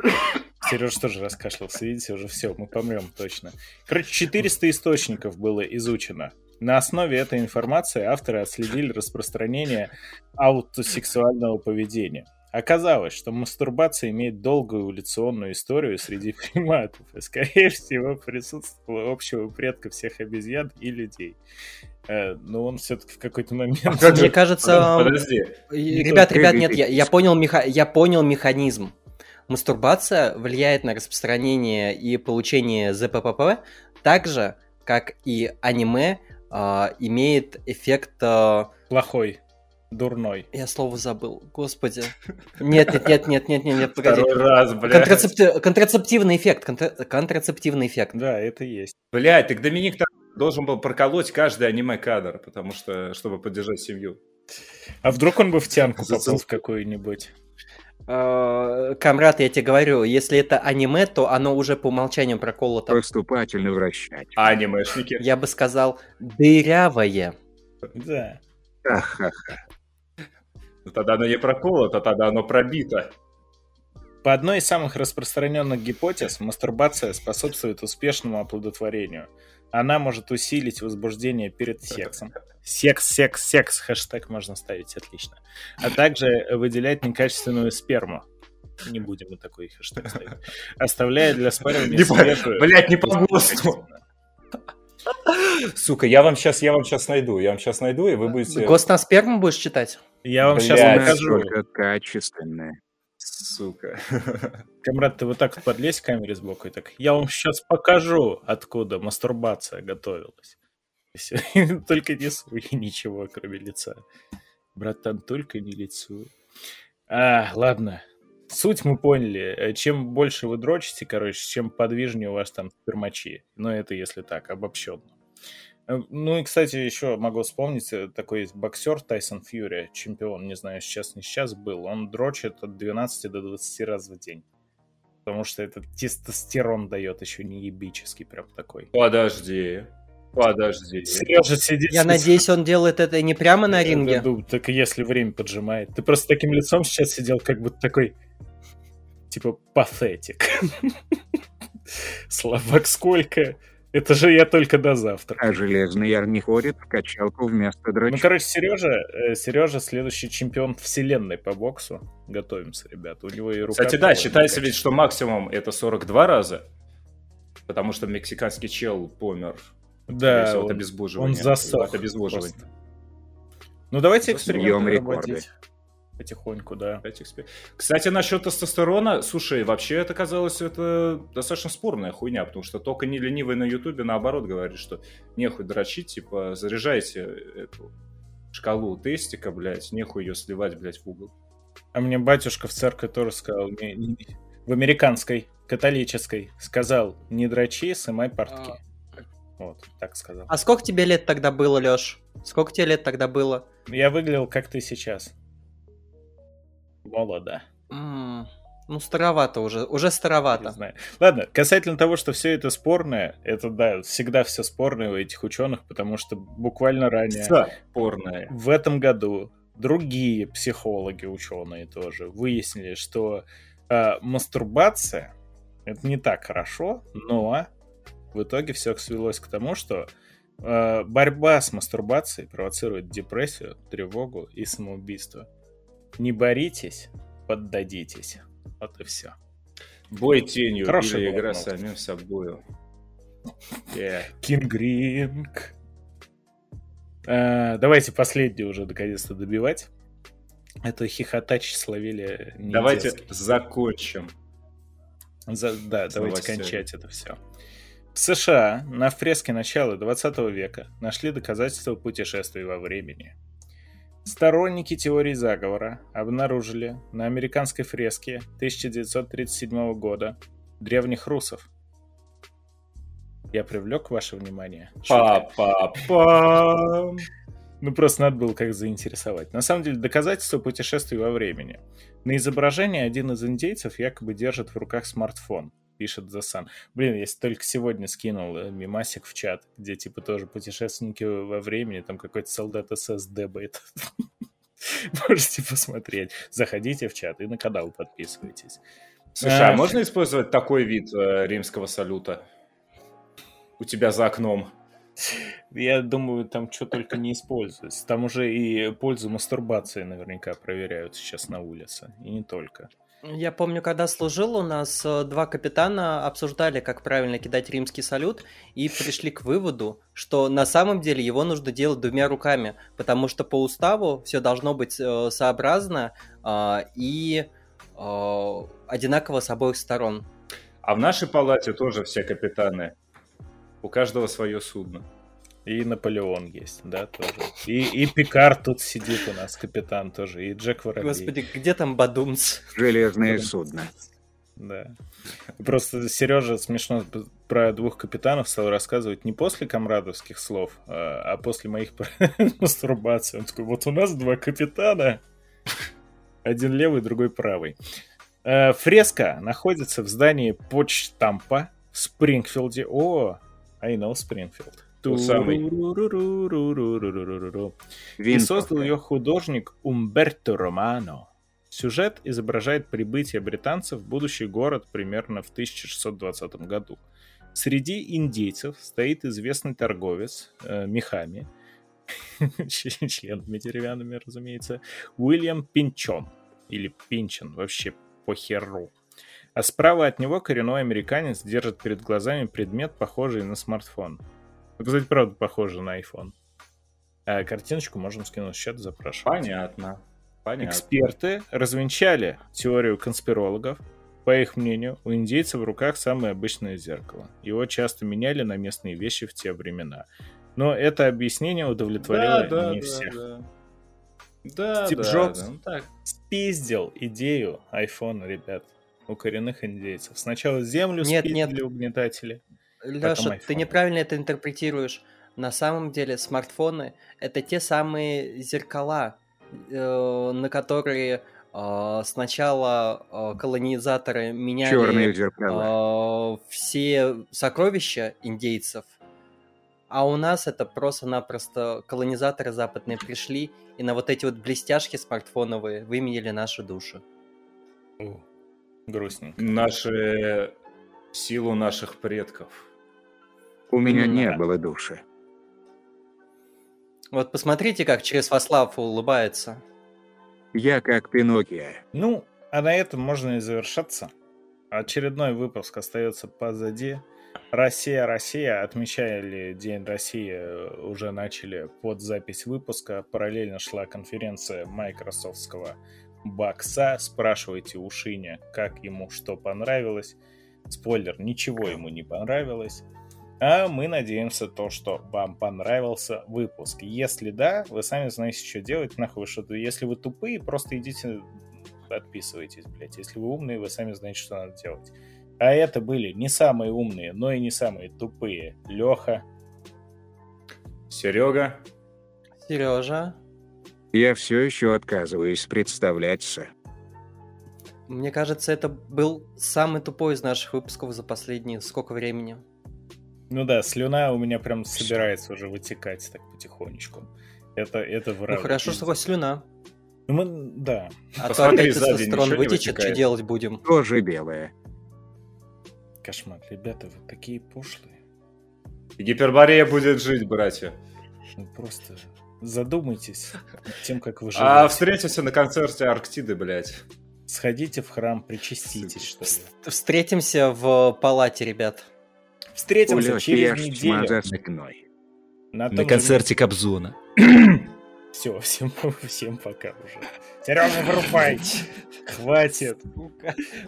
Сереж тоже раскашлялся, видите, уже все, мы помрем точно. Короче, 400 источников было изучено. На основе этой информации авторы отследили распространение аутосексуального поведения. Оказалось, что мастурбация имеет долгую эволюционную историю среди приматов и, скорее всего, присутствовала общего предка всех обезьян и людей. Э, но он все-таки в какой-то момент... А Мне кажется... Подожди. Ребят, ребят, нет, я, я, понял меха... я понял механизм. Мастурбация влияет на распространение и получение ЗППП так же, как и аниме э, имеет эффект... Э... Плохой. Дурной. Я слово забыл. Господи. Нет, нет, нет, нет, нет, нет, нет, погоди. Второй раз, блядь. Контрацепти... Контрацептивный эффект. Контра... Контрацептивный эффект. Да, это есть. Блядь, так Доминик должен был проколоть каждый аниме-кадр, потому что, чтобы поддержать семью. А вдруг он бы в тянку попал в какую-нибудь? А, Камрад, я тебе говорю, если это аниме, то оно уже по умолчанию проколото. Поступательно вращать. Анимешники? Я бы сказал, дырявое. Да. Ха-ха-ха. Ну, тогда оно не проколото, тогда оно пробито. По одной из самых распространенных гипотез, мастурбация способствует успешному оплодотворению. Она может усилить возбуждение перед сексом. Секс, секс, секс, хэштег можно ставить, отлично. А также выделять некачественную сперму. Не будем мы такой хэштег ставить. Оставляя для спаривания не свежую... Блять, не по ГОСТу. Сука, я вам сейчас, я вам сейчас найду, я вам сейчас найду, и вы будете... ГОСТ на сперму будешь читать? Я вам сейчас покажу. Только качественное. Сука. Камрад, ты вот так вот подлезь к камере сбоку и так, я вам сейчас покажу, откуда мастурбация готовилась. Только не суй ничего, кроме лица. Братан, только не лицо. А, ладно. Суть мы поняли. Чем больше вы дрочите, короче, чем подвижнее у вас там спермачи. Но это если так, обобщенно. Э, ну и, кстати, еще могу вспомнить, э, такой есть боксер Тайсон Фьюри, чемпион, не знаю, сейчас не сейчас был, он дрочит от 12 до 20 раз в день. Потому что этот тестостерон дает еще не ебический прям такой. Подожди. Подожди. Сережа сидит... Я надеюсь, он делает это не прямо на ринге. Да, так если время поджимает. Ты просто таким лицом сейчас сидел, как будто такой... Типа, патетик. Слабак сколько? Это же я только до завтра. А Железный Яр не ходит в качалку вместо дрочки. Ну, короче, Сережа, э, Сережа следующий чемпион вселенной по боксу. Готовимся, ребята. У него и рука... Кстати, да, считается ведь, что максимум это 42 раза. Потому что мексиканский чел помер. Да, он, от. Он засох. От обезвоживания. Ну, давайте эксперименты рекорды потихоньку, да. Кстати, насчет тестостерона, слушай, вообще это казалось это достаточно спорная хуйня, потому что только не ленивый на Ютубе наоборот говорит, что нехуй дрочить, типа заряжайте эту шкалу тестика, блядь, нехуй ее сливать, блядь, в угол. А мне батюшка в церкви тоже сказал, не, не, в американской, католической, сказал, не дрочи, сымай портки. А... Вот, так сказал. А сколько тебе лет тогда было, Лёш? Сколько тебе лет тогда было? Я выглядел, как ты сейчас молодо. Mm, ну, старовато уже, уже старовато. Не знаю. Ладно, касательно того, что все это спорное, это, да, всегда все спорное у этих ученых, потому что буквально ранее... Спорное. В этом году другие психологи, ученые тоже, выяснили, что э, мастурбация это не так хорошо, но в итоге все свелось к тому, что э, борьба с мастурбацией провоцирует депрессию, тревогу и самоубийство. Не боритесь, поддадитесь. Вот и все. Бой тенью Хороший или игра самим собой. Кингринг. давайте последний уже наконец-то добивать. Это хихотач словили Давайте закончим. За, да, давайте кончать это все. В США на фреске начала 20 века нашли доказательства путешествий во времени. Сторонники теории заговора обнаружили на американской фреске 1937 года древних русов. Я привлек ваше внимание? Па-па-па! Ну, просто надо было как заинтересовать. На самом деле, доказательство путешествий во времени. На изображении один из индейцев якобы держит в руках смартфон пишет The Sun. Блин, я только сегодня скинул э, мимасик в чат, где типа тоже путешественники во времени, там какой-то солдат СС дебает. Можете посмотреть. Заходите в чат и на канал подписывайтесь. Слушай, а, а можно использовать такой вид э, римского салюта? У тебя за окном. Я думаю, там что только не используется. Там уже и пользу мастурбации наверняка проверяют сейчас на улице. И не только. Я помню, когда служил, у нас э, два капитана обсуждали, как правильно кидать римский салют, и пришли к выводу, что на самом деле его нужно делать двумя руками, потому что по уставу все должно быть э, сообразно э, и э, одинаково с обоих сторон. А в нашей палате тоже все капитаны. У каждого свое судно. И Наполеон есть, да, тоже. И, и Пикар тут сидит у нас, капитан тоже, и Джек Воробей. Господи, где там Бадумц? Железное судно. Да. Просто Сережа смешно про двух капитанов стал рассказывать не после комрадовских слов, а, а после моих мастурбаций. Он такой, вот у нас два капитана. Один левый, другой правый. Э, фреска находится в здании почтампа в Спрингфилде. О, I know Спрингфилд. И создал ее художник Умберто Романо. Сюжет изображает прибытие британцев в будущий город примерно в 1620 году. Среди индейцев стоит известный торговец э, мехами, членами деревянными, разумеется, Уильям Пинчон, или Пинчон, вообще по херу. А справа от него коренной американец держит перед глазами предмет, похожий на смартфон. Ну, кстати, правда, похоже на iPhone. А картиночку можем скинуть в чат, запрашивать. Понятно. Понятно. Эксперты развенчали теорию конспирологов. По их мнению, у индейцев в руках самое обычное зеркало. Его часто меняли на местные вещи в те времена. Но это объяснение удовлетворило да, да, не да, всех. Да. Да, Стив да, Джобс да, ну так. спиздил идею iPhone, ребят, у коренных индейцев. Сначала землю нет, спиздили нет. угнетатели. Леша, ты неправильно это интерпретируешь. На самом деле смартфоны это те самые зеркала, э, на которые э, сначала э, колонизаторы меняли э, все сокровища индейцев, а у нас это просто-напросто колонизаторы западные пришли и на вот эти вот блестяшки смартфоновые выменили наши души. Грустненько. Наши... Силу наших предков. У меня не было души. Вот посмотрите, как через Вослав улыбается. Я как Пиноккио. Ну, а на этом можно и завершаться. Очередной выпуск остается позади. Россия, Россия. Отмечали День России, уже начали под запись выпуска. Параллельно шла конференция майкрософтского бокса. Спрашивайте у Шиня, как ему что понравилось. Спойлер, ничего ему не понравилось. А мы надеемся то, что вам понравился выпуск. Если да, вы сами знаете, что делать. Нахуй что-то. Если вы тупые, просто идите отписывайтесь, блядь. Если вы умные, вы сами знаете, что надо делать. А это были не самые умные, но и не самые тупые. Леха. Серега. Сережа. Я все еще отказываюсь представляться. Мне кажется, это был самый тупой из наших выпусков за последние сколько времени. Ну да, слюна у меня прям собирается уже вытекать так потихонечку. Это, это враг. Ну хорошо, что хоть слюна. Ну, мы, да. А Посмотри, то опять тестостерон вытечет, что делать будем? Тоже белое. Кошмар. Ребята, вы такие пошлые. Гиперборея будет жить, братья. Ну, просто задумайтесь тем, как вы живете. А встретимся на концерте Арктиды, блядь. Сходите в храм, причаститесь, что ли. Встретимся в палате, ребят. Встретимся Улёхи, через неделю. На, на концерте Кобзона. Все, всем, всем пока уже. Серега, вырубай! Хватит!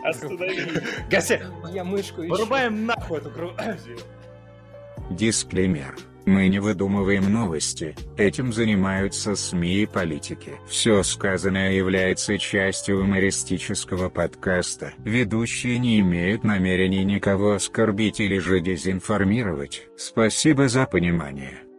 Останови! Гаси! Я мышку. Вырубаем нахуй эту кру... Дисклеймер. Мы не выдумываем новости, этим занимаются СМИ и политики. Все сказанное является частью юмористического подкаста. Ведущие не имеют намерений никого оскорбить или же дезинформировать. Спасибо за понимание.